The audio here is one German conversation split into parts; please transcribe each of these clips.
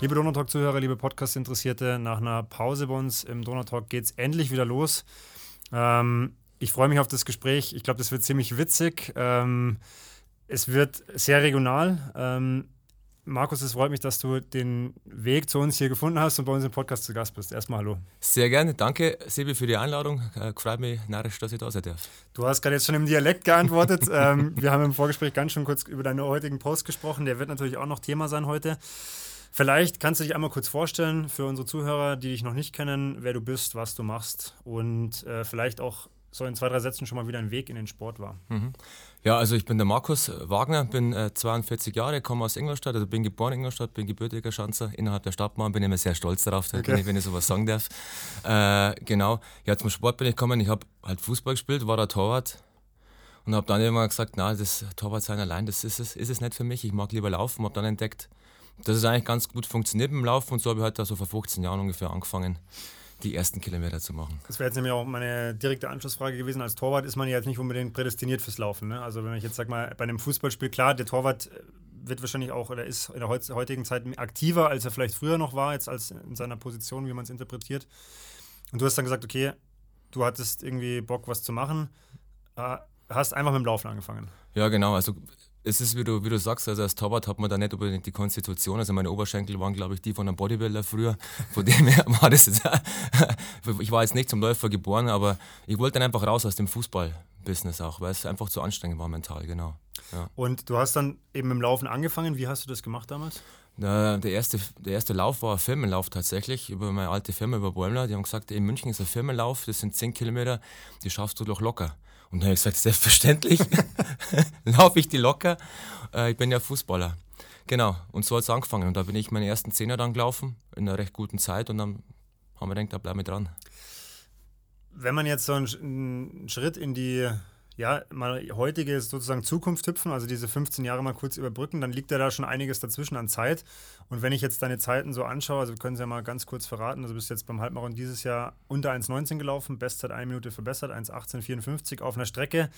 Liebe Donautalk-Zuhörer, liebe Podcast-Interessierte, nach einer Pause bei uns im Donautalk geht es endlich wieder los. Ähm, ich freue mich auf das Gespräch. Ich glaube, das wird ziemlich witzig. Ähm, es wird sehr regional. Ähm, Markus, es freut mich, dass du den Weg zu uns hier gefunden hast und bei uns im Podcast zu Gast bist. Erstmal hallo. Sehr gerne. Danke, Sebi, für die Einladung. Äh, freut mich narrisch, dass ich da sein darf. Du hast gerade jetzt schon im Dialekt geantwortet. ähm, wir haben im Vorgespräch ganz schon kurz über deinen heutigen Post gesprochen. Der wird natürlich auch noch Thema sein heute. Vielleicht kannst du dich einmal kurz vorstellen für unsere Zuhörer, die dich noch nicht kennen, wer du bist, was du machst und äh, vielleicht auch so in zwei, drei Sätzen schon mal wieder ein Weg in den Sport war. Mhm. Ja, also ich bin der Markus Wagner, bin äh, 42 Jahre, komme aus Ingolstadt, also bin geboren in Ingolstadt, bin gebürtiger Schanzer innerhalb der Stadtbahn, bin immer sehr stolz darauf, okay. ich, wenn ich sowas sagen darf. Äh, genau, ja, zum Sport bin ich gekommen, ich habe halt Fußball gespielt, war der Torwart und habe dann immer gesagt, na, das Torwart sein allein, das ist es, ist es nicht für mich, ich mag lieber laufen, habe dann entdeckt, dass es eigentlich ganz gut funktioniert im Laufen und so habe ich halt da so vor 15 Jahren ungefähr angefangen die ersten Kilometer zu machen. Das wäre jetzt nämlich auch meine direkte Anschlussfrage gewesen. Als Torwart ist man ja jetzt nicht unbedingt prädestiniert fürs Laufen. Ne? Also wenn ich jetzt sag mal, bei einem Fußballspiel, klar, der Torwart äh, wird wahrscheinlich auch oder ist in der heutigen Zeit aktiver, als er vielleicht früher noch war, jetzt als in seiner Position, wie man es interpretiert. Und du hast dann gesagt, okay, du hattest irgendwie Bock, was zu machen, äh, hast einfach mit dem Laufen angefangen. Ja, genau. Also es ist, wie du, wie du sagst, also als Torwart hat man da nicht unbedingt die Konstitution. Also meine Oberschenkel waren, glaube ich, die von einem Bodybuilder früher. Von dem her war das jetzt, Ich war jetzt nicht zum Läufer geboren, aber ich wollte dann einfach raus aus dem Fußball-Business auch, weil es einfach zu anstrengend war mental, genau. Ja. Und du hast dann eben im Laufen angefangen. Wie hast du das gemacht damals? Der, erste, der erste Lauf war ein Firmenlauf tatsächlich über meine alte Firma, über Bäumler. Die haben gesagt, in München ist ein Firmenlauf, das sind 10 Kilometer, die schaffst du doch locker. Und dann habe ich gesagt, selbstverständlich laufe ich die locker. Äh, ich bin ja Fußballer. Genau, und so hat es angefangen. Und da bin ich meine ersten Zehner dann gelaufen, in einer recht guten Zeit. Und dann haben wir gedacht, da bleiben wir dran. Wenn man jetzt so einen Schritt in die ja, mal heutige sozusagen Zukunft hüpfen, also diese 15 Jahre mal kurz überbrücken, dann liegt ja da schon einiges dazwischen an Zeit. Und wenn ich jetzt deine Zeiten so anschaue, also wir können es ja mal ganz kurz verraten, also du bist jetzt beim Halbmarathon dieses Jahr unter 1,19 gelaufen, Bestzeit eine Minute verbessert, 1,18,54 auf einer Strecke,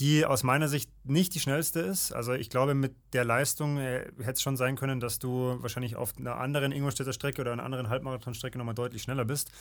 die aus meiner Sicht nicht die schnellste ist. Also ich glaube, mit der Leistung äh, hätte es schon sein können, dass du wahrscheinlich auf einer anderen Ingolstädter Strecke oder einer anderen Halbmarathonstrecke nochmal deutlich schneller bist.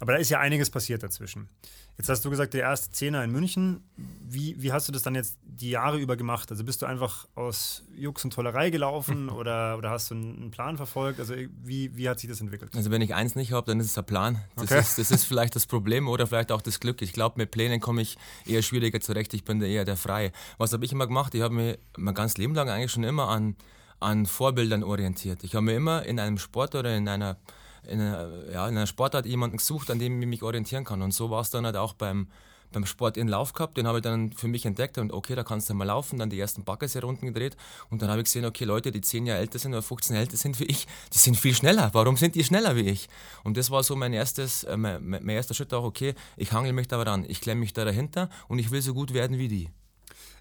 Aber da ist ja einiges passiert dazwischen. Jetzt hast du gesagt, der erste Zehner in München. Wie, wie hast du das dann jetzt die Jahre über gemacht? Also bist du einfach aus Jux und Tollerei gelaufen oder, oder hast du einen Plan verfolgt? Also wie, wie hat sich das entwickelt? Also wenn ich eins nicht habe, dann ist es ein Plan. Das, okay. ist, das ist vielleicht das Problem oder vielleicht auch das Glück. Ich glaube, mit Plänen komme ich eher schwieriger zurecht. Ich bin da eher der Freie. Was habe ich immer gemacht? Ich habe mich mein ganzes Leben lang eigentlich schon immer an, an Vorbildern orientiert. Ich habe mir immer in einem Sport oder in einer in einer, ja, in einer Sportart jemanden gesucht, an dem ich mich orientieren kann. Und so war es dann halt auch beim, beim Sport in Lauf gehabt. Den habe ich dann für mich entdeckt und okay, da kannst du mal laufen. Dann die ersten Baggerserunden gedreht und dann habe ich gesehen, okay, Leute, die 10 Jahre älter sind oder 15 Jahre älter sind wie ich, die sind viel schneller. Warum sind die schneller wie ich? Und das war so mein erstes, äh, mein, mein erster Schritt auch, okay, ich hangel mich da ran, ich klemme mich da dahinter und ich will so gut werden wie die.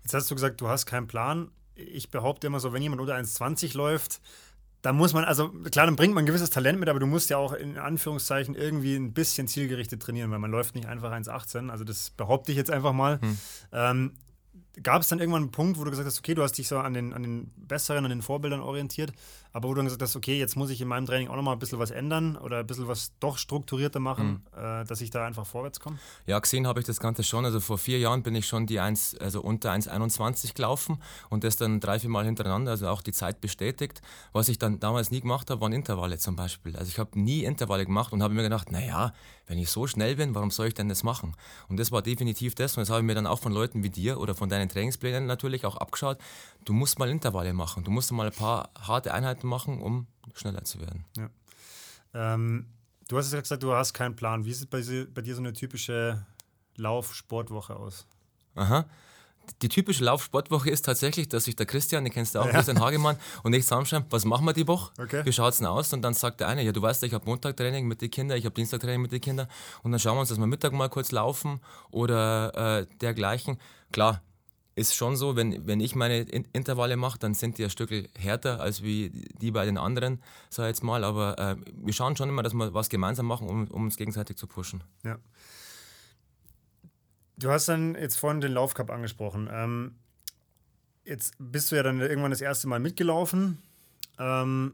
Jetzt hast du gesagt, du hast keinen Plan. Ich behaupte immer so, wenn jemand unter 1,20 läuft, da muss man, also klar, dann bringt man ein gewisses Talent mit, aber du musst ja auch in Anführungszeichen irgendwie ein bisschen zielgerichtet trainieren, weil man läuft nicht einfach 1,18. Also das behaupte ich jetzt einfach mal. Hm. Ähm, Gab es dann irgendwann einen Punkt, wo du gesagt hast, okay, du hast dich so an den, an den Besseren, an den Vorbildern orientiert, aber wo du dann gesagt hast, okay, jetzt muss ich in meinem Training auch nochmal ein bisschen was ändern oder ein bisschen was doch strukturierter machen, mhm. äh, dass ich da einfach vorwärts komme? Ja, gesehen habe ich das Ganze schon. Also vor vier Jahren bin ich schon die 1, also unter 1,21 gelaufen und das dann drei, vier Mal hintereinander, also auch die Zeit bestätigt. Was ich dann damals nie gemacht habe, waren Intervalle zum Beispiel. Also ich habe nie Intervalle gemacht und habe mir gedacht, naja, wenn ich so schnell bin, warum soll ich denn das machen? Und das war definitiv das und das habe ich mir dann auch von Leuten wie dir oder von deinen Trainingsplänen natürlich auch abgeschaut. Du musst mal Intervalle machen, du musst mal ein paar harte Einheiten machen, um schneller zu werden. Ja. Ähm, du hast ja gesagt, du hast keinen Plan. Wie sieht bei, bei dir so eine typische Lauf-Sportwoche aus? Aha die typische Laufsportwoche ist tatsächlich, dass sich der Christian, den kennst du auch, ja. Christian Hagemann, und ich zusammenschreiben, was machen wir die Woche? Okay. Wie schaut es denn aus? Und dann sagt der eine, ja, du weißt, ich habe Montagtraining mit den Kindern, ich habe Dienstagtraining mit den Kindern. Und dann schauen wir uns, dass wir Mittag mal kurz laufen oder äh, dergleichen. Klar, ist schon so, wenn, wenn ich meine Intervalle mache, dann sind die ein Stück härter als wie die bei den anderen, sag ich jetzt mal. Aber äh, wir schauen schon immer, dass wir was gemeinsam machen, um, um uns gegenseitig zu pushen. Ja. Du hast dann jetzt vorhin den Laufcup angesprochen. Ähm, jetzt bist du ja dann irgendwann das erste Mal mitgelaufen. Ähm,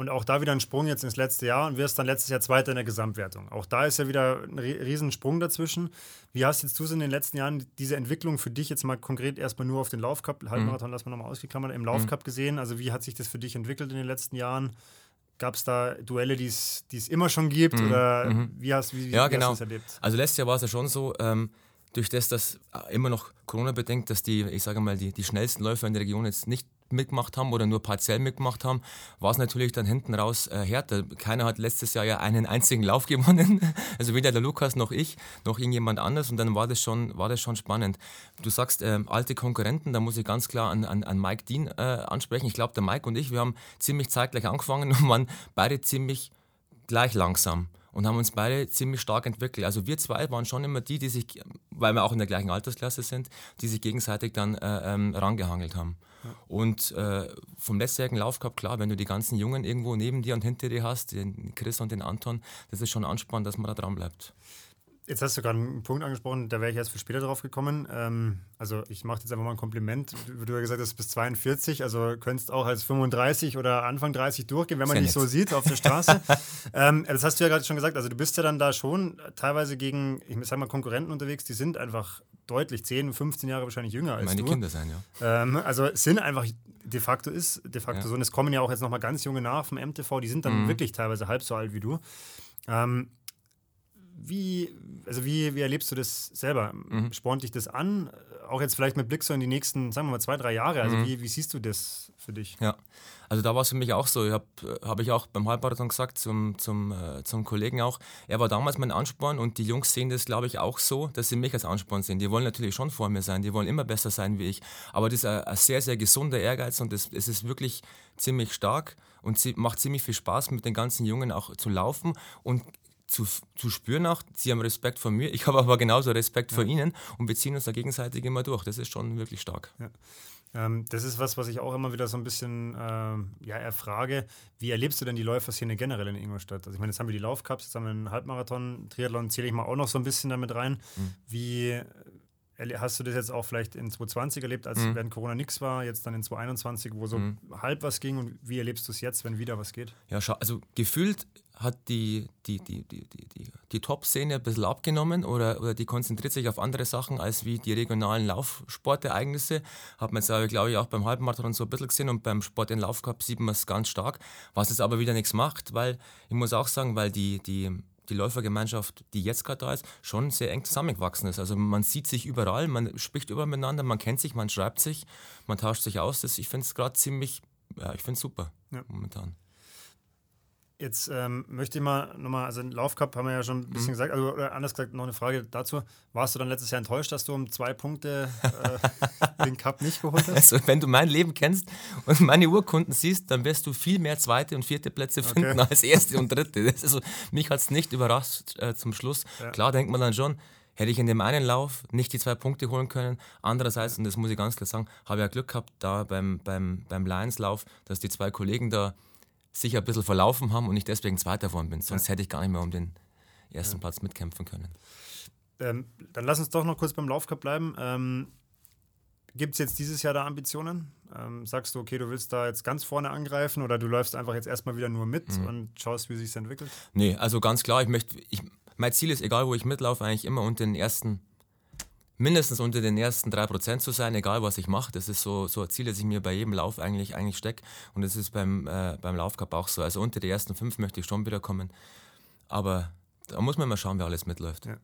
und auch da wieder ein Sprung jetzt ins letzte Jahr und wirst dann letztes Jahr Zweiter in der Gesamtwertung. Auch da ist ja wieder ein Riesensprung dazwischen. Wie hast jetzt du es in den letzten Jahren diese Entwicklung für dich jetzt mal konkret erstmal nur auf den Laufcup, Halbmarathon mhm. lassen wir nochmal ausgeklammert, im Laufcup mhm. gesehen? Also wie hat sich das für dich entwickelt in den letzten Jahren? Gab es da Duelle, die es immer schon gibt? Mhm. Oder mhm. wie hast, wie, ja, wie genau. hast du das erlebt? Also letztes Jahr war es ja schon so, ähm, durch das, dass immer noch Corona bedingt, dass die, ich sage mal, die, die schnellsten Läufer in der Region jetzt nicht mitgemacht haben oder nur partiell mitgemacht haben, war es natürlich dann hinten raus äh, härter. Keiner hat letztes Jahr ja einen einzigen Lauf gewonnen, also weder der Lukas noch ich, noch irgendjemand anders und dann war das schon, war das schon spannend. Du sagst äh, alte Konkurrenten, da muss ich ganz klar an, an, an Mike Dean äh, ansprechen. Ich glaube, der Mike und ich, wir haben ziemlich zeitgleich angefangen und waren beide ziemlich gleich langsam und haben uns beide ziemlich stark entwickelt. Also wir zwei waren schon immer die, die sich, weil wir auch in der gleichen Altersklasse sind, die sich gegenseitig dann äh, ähm, rangehangelt haben. Und äh, vom letztjährigen Laufcup, klar, wenn du die ganzen Jungen irgendwo neben dir und hinter dir hast, den Chris und den Anton, das ist schon anspannend, dass man da dran bleibt. Jetzt hast du gerade einen Punkt angesprochen, da wäre ich erst viel später drauf gekommen. Ähm, also ich mache jetzt einfach mal ein Kompliment. Du, du hast gesagt, hast bis 42, also könntest auch als 35 oder Anfang 30 durchgehen, wenn man dich so sieht auf der Straße. ähm, das hast du ja gerade schon gesagt. Also du bist ja dann da schon teilweise gegen, ich sag mal, Konkurrenten unterwegs, die sind einfach deutlich 10, 15 Jahre wahrscheinlich jünger als Meine du. Kinder sein, ja. Ähm, also sind einfach de facto ist de facto ja. so. Und es kommen ja auch jetzt nochmal ganz junge nach vom MTV, die sind dann mhm. wirklich teilweise halb so alt wie du. Ähm, wie, also wie, wie erlebst du das selber? Mhm. Spornt dich das an? Auch jetzt vielleicht mit Blick so in die nächsten, sagen wir mal, zwei, drei Jahre. Also mhm. wie, wie siehst du das für dich? Ja, also da war es für mich auch so. Ich habe hab ich auch beim Halbmarathon gesagt zum, zum, äh, zum Kollegen auch, er war damals mein Ansporn und die Jungs sehen das, glaube ich, auch so, dass sie mich als Ansporn sehen. Die wollen natürlich schon vor mir sein, die wollen immer besser sein wie ich. Aber das ist ein, ein sehr, sehr gesunder Ehrgeiz und es ist wirklich ziemlich stark und sie macht ziemlich viel Spaß mit den ganzen Jungen auch zu laufen und zu, zu spüren auch, sie haben Respekt vor mir, ich habe aber genauso Respekt ja. vor ihnen und wir ziehen uns da gegenseitig immer durch. Das ist schon wirklich stark. Ja. Ähm, das ist was, was ich auch immer wieder so ein bisschen ähm, ja, erfrage. Wie erlebst du denn die Läuferszene generell in Ingolstadt? Also ich meine, jetzt haben wir die Laufcups, jetzt haben wir einen Halbmarathon, Triathlon zähle ich mal auch noch so ein bisschen damit rein. Mhm. Wie Hast du das jetzt auch vielleicht in 2020 erlebt, als mhm. während Corona nichts war, jetzt dann in 2021, wo so mhm. halb was ging und wie erlebst du es jetzt, wenn wieder was geht? Ja, also gefühlt hat die, die, die, die, die, die, die Top-Szene ein bisschen abgenommen oder, oder die konzentriert sich auf andere Sachen als wie die regionalen Laufsportereignisse. Hat man jetzt aber, glaube ich, auch beim Halbmarathon so ein bisschen gesehen und beim Sport in Laufcup sieht man es ganz stark, was es aber wieder nichts macht, weil ich muss auch sagen, weil die, die, die Läufergemeinschaft, die jetzt gerade da ist, schon sehr eng zusammengewachsen ist. Also man sieht sich überall, man spricht überall miteinander, man kennt sich, man schreibt sich, man tauscht sich aus. Das, ich finde es gerade ziemlich, ja, ich finde es super ja. momentan. Jetzt ähm, möchte ich mal nochmal, also den Laufcup haben wir ja schon ein bisschen mhm. gesagt, also oder anders gesagt, noch eine Frage dazu. Warst du dann letztes Jahr enttäuscht, dass du um zwei Punkte äh, den Cup nicht geholt hast? Also, wenn du mein Leben kennst und meine Urkunden siehst, dann wirst du viel mehr zweite und vierte Plätze finden okay. als erste und dritte. Das ist so, mich hat es nicht überrascht äh, zum Schluss. Ja. Klar denkt man dann schon, hätte ich in dem einen Lauf nicht die zwei Punkte holen können. Andererseits, und das muss ich ganz klar sagen, habe ich ja Glück gehabt, da beim, beim, beim Lions-Lauf, dass die zwei Kollegen da sich ein bisschen verlaufen haben und ich deswegen Zweiter geworden bin. Sonst ja. hätte ich gar nicht mehr um den ersten ja. Platz mitkämpfen können. Ähm, dann lass uns doch noch kurz beim Laufcup bleiben. Ähm, Gibt es jetzt dieses Jahr da Ambitionen? Ähm, sagst du, okay, du willst da jetzt ganz vorne angreifen oder du läufst einfach jetzt erstmal wieder nur mit mhm. und schaust, wie sich entwickelt? Nee, also ganz klar, ich möchte, ich, mein Ziel ist, egal wo ich mitlaufe, eigentlich immer unter den ersten mindestens unter den ersten 3% zu sein, egal was ich mache. Das ist so, so ein Ziel, das ich mir bei jedem Lauf eigentlich, eigentlich stecke. Und das ist beim, äh, beim Laufcup auch so. Also unter die ersten fünf möchte ich schon wieder kommen. Aber da muss man mal schauen, wer alles mitläuft. Ja.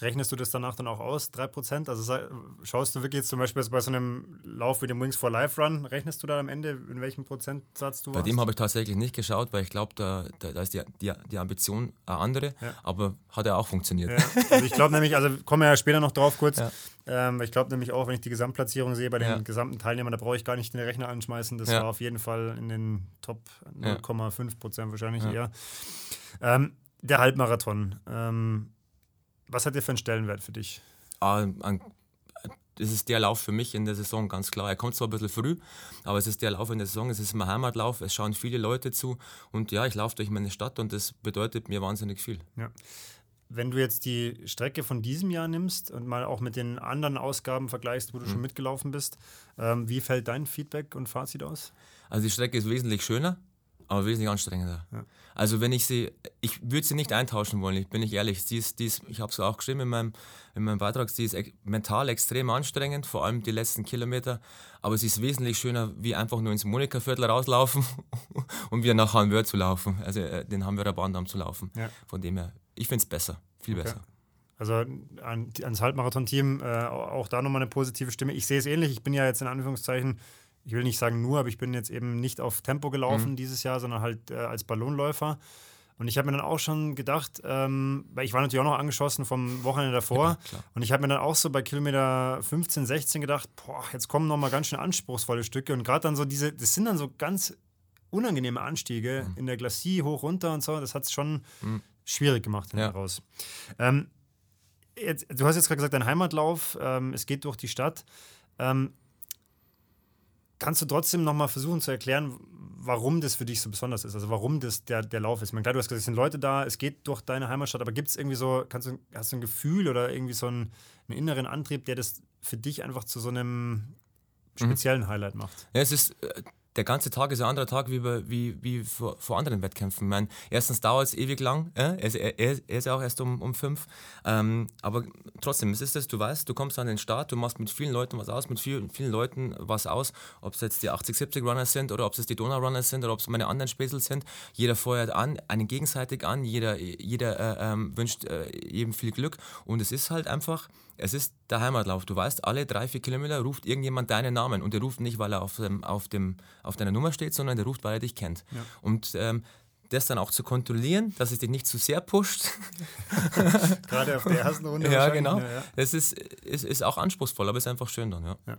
Rechnest du das danach dann auch aus, 3%? Also schaust du wirklich jetzt zum Beispiel bei so einem Lauf wie dem Wings for Life Run, rechnest du da am Ende, in welchem Prozentsatz du Bei warst? dem habe ich tatsächlich nicht geschaut, weil ich glaube, da, da, da, ist die, die, die Ambition eine andere, ja. aber hat ja auch funktioniert. Ja. Also ich glaube nämlich, also kommen wir ja später noch drauf kurz, ja. ähm, ich glaube nämlich auch, wenn ich die Gesamtplatzierung sehe bei den gesamten Teilnehmern, da brauche ich gar nicht den Rechner anschmeißen, das war auf jeden Fall in den Top 0,5 Prozent wahrscheinlich eher. Ähm, der Halbmarathon, ähm, was hat der für einen Stellenwert für dich? Ah, das ist der Lauf für mich in der Saison, ganz klar. Er kommt zwar ein bisschen früh, aber es ist der Lauf in der Saison, es ist mein Heimatlauf, es schauen viele Leute zu und ja, ich laufe durch meine Stadt und das bedeutet mir wahnsinnig viel. Ja. Wenn du jetzt die Strecke von diesem Jahr nimmst und mal auch mit den anderen Ausgaben vergleichst, wo du mhm. schon mitgelaufen bist, ähm, wie fällt dein Feedback und Fazit aus? Also die Strecke ist wesentlich schöner aber wesentlich anstrengender. Ja. Also wenn ich sie, ich würde sie nicht eintauschen wollen, ich bin nicht ehrlich. Die ist, die ist, ich habe es auch geschrieben in meinem, in meinem Beitrag, sie ist mental extrem anstrengend, vor allem die letzten Kilometer. Aber sie ist wesentlich schöner, wie einfach nur ins Monika-Viertel rauslaufen und wieder nach Hanwör zu laufen, also äh, den Hanwörer Bahndamm zu laufen. Ja. Von dem her, ich finde es besser, viel okay. besser. Also an, ans Halbmarathon-Team äh, auch da nochmal eine positive Stimme. Ich sehe es ähnlich. Ich bin ja jetzt in Anführungszeichen ich will nicht sagen nur, aber ich bin jetzt eben nicht auf Tempo gelaufen mhm. dieses Jahr, sondern halt äh, als Ballonläufer. Und ich habe mir dann auch schon gedacht, ähm, weil ich war natürlich auch noch angeschossen vom Wochenende davor. Ja, und ich habe mir dann auch so bei Kilometer 15, 16 gedacht, boah, jetzt kommen noch mal ganz schön anspruchsvolle Stücke. Und gerade dann so diese, das sind dann so ganz unangenehme Anstiege mhm. in der Glacie hoch runter und so. Das hat es schon mhm. schwierig gemacht ja. raus. Ähm, jetzt, du hast jetzt gerade gesagt, dein Heimatlauf, ähm, es geht durch die Stadt. Ähm, Kannst du trotzdem nochmal versuchen zu erklären, warum das für dich so besonders ist? Also warum das der, der Lauf ist? Ich meine, klar, du hast gesagt, es sind Leute da, es geht durch deine Heimatstadt, aber gibt es irgendwie so, kannst du, hast du ein Gefühl oder irgendwie so einen, einen inneren Antrieb, der das für dich einfach zu so einem mhm. speziellen mhm. Highlight macht? Ja, es ist äh, der ganze Tag ist ein anderer Tag wie, wie, wie vor, vor anderen Wettkämpfen. Ich meine, erstens dauert es ewig lang, äh? er, er, er, ist ja auch erst um, um fünf. Ähm, aber trotzdem, es ist das, du weißt, du kommst an den Start, du machst mit vielen Leuten was aus, mit vielen, vielen Leuten was aus, ob es jetzt die 80-70 Runner sind oder ob es die Donau Runner sind oder ob es meine anderen Späßel sind. Jeder feuert an, einen gegenseitig an, jeder, jeder äh, ähm, wünscht äh, jedem viel Glück und es ist halt einfach es ist der Heimatlauf. Du weißt, alle drei, vier Kilometer ruft irgendjemand deinen Namen. Und der ruft nicht, weil er auf, dem, auf, dem, auf deiner Nummer steht, sondern der ruft, weil er dich kennt. Ja. Und ähm, das dann auch zu kontrollieren, dass es dich nicht zu sehr pusht. Gerade auf der ersten Runde. ja, genau. Ja, ja. Das ist, ist, ist auch anspruchsvoll, aber es ist einfach schön dann. Ja. ja.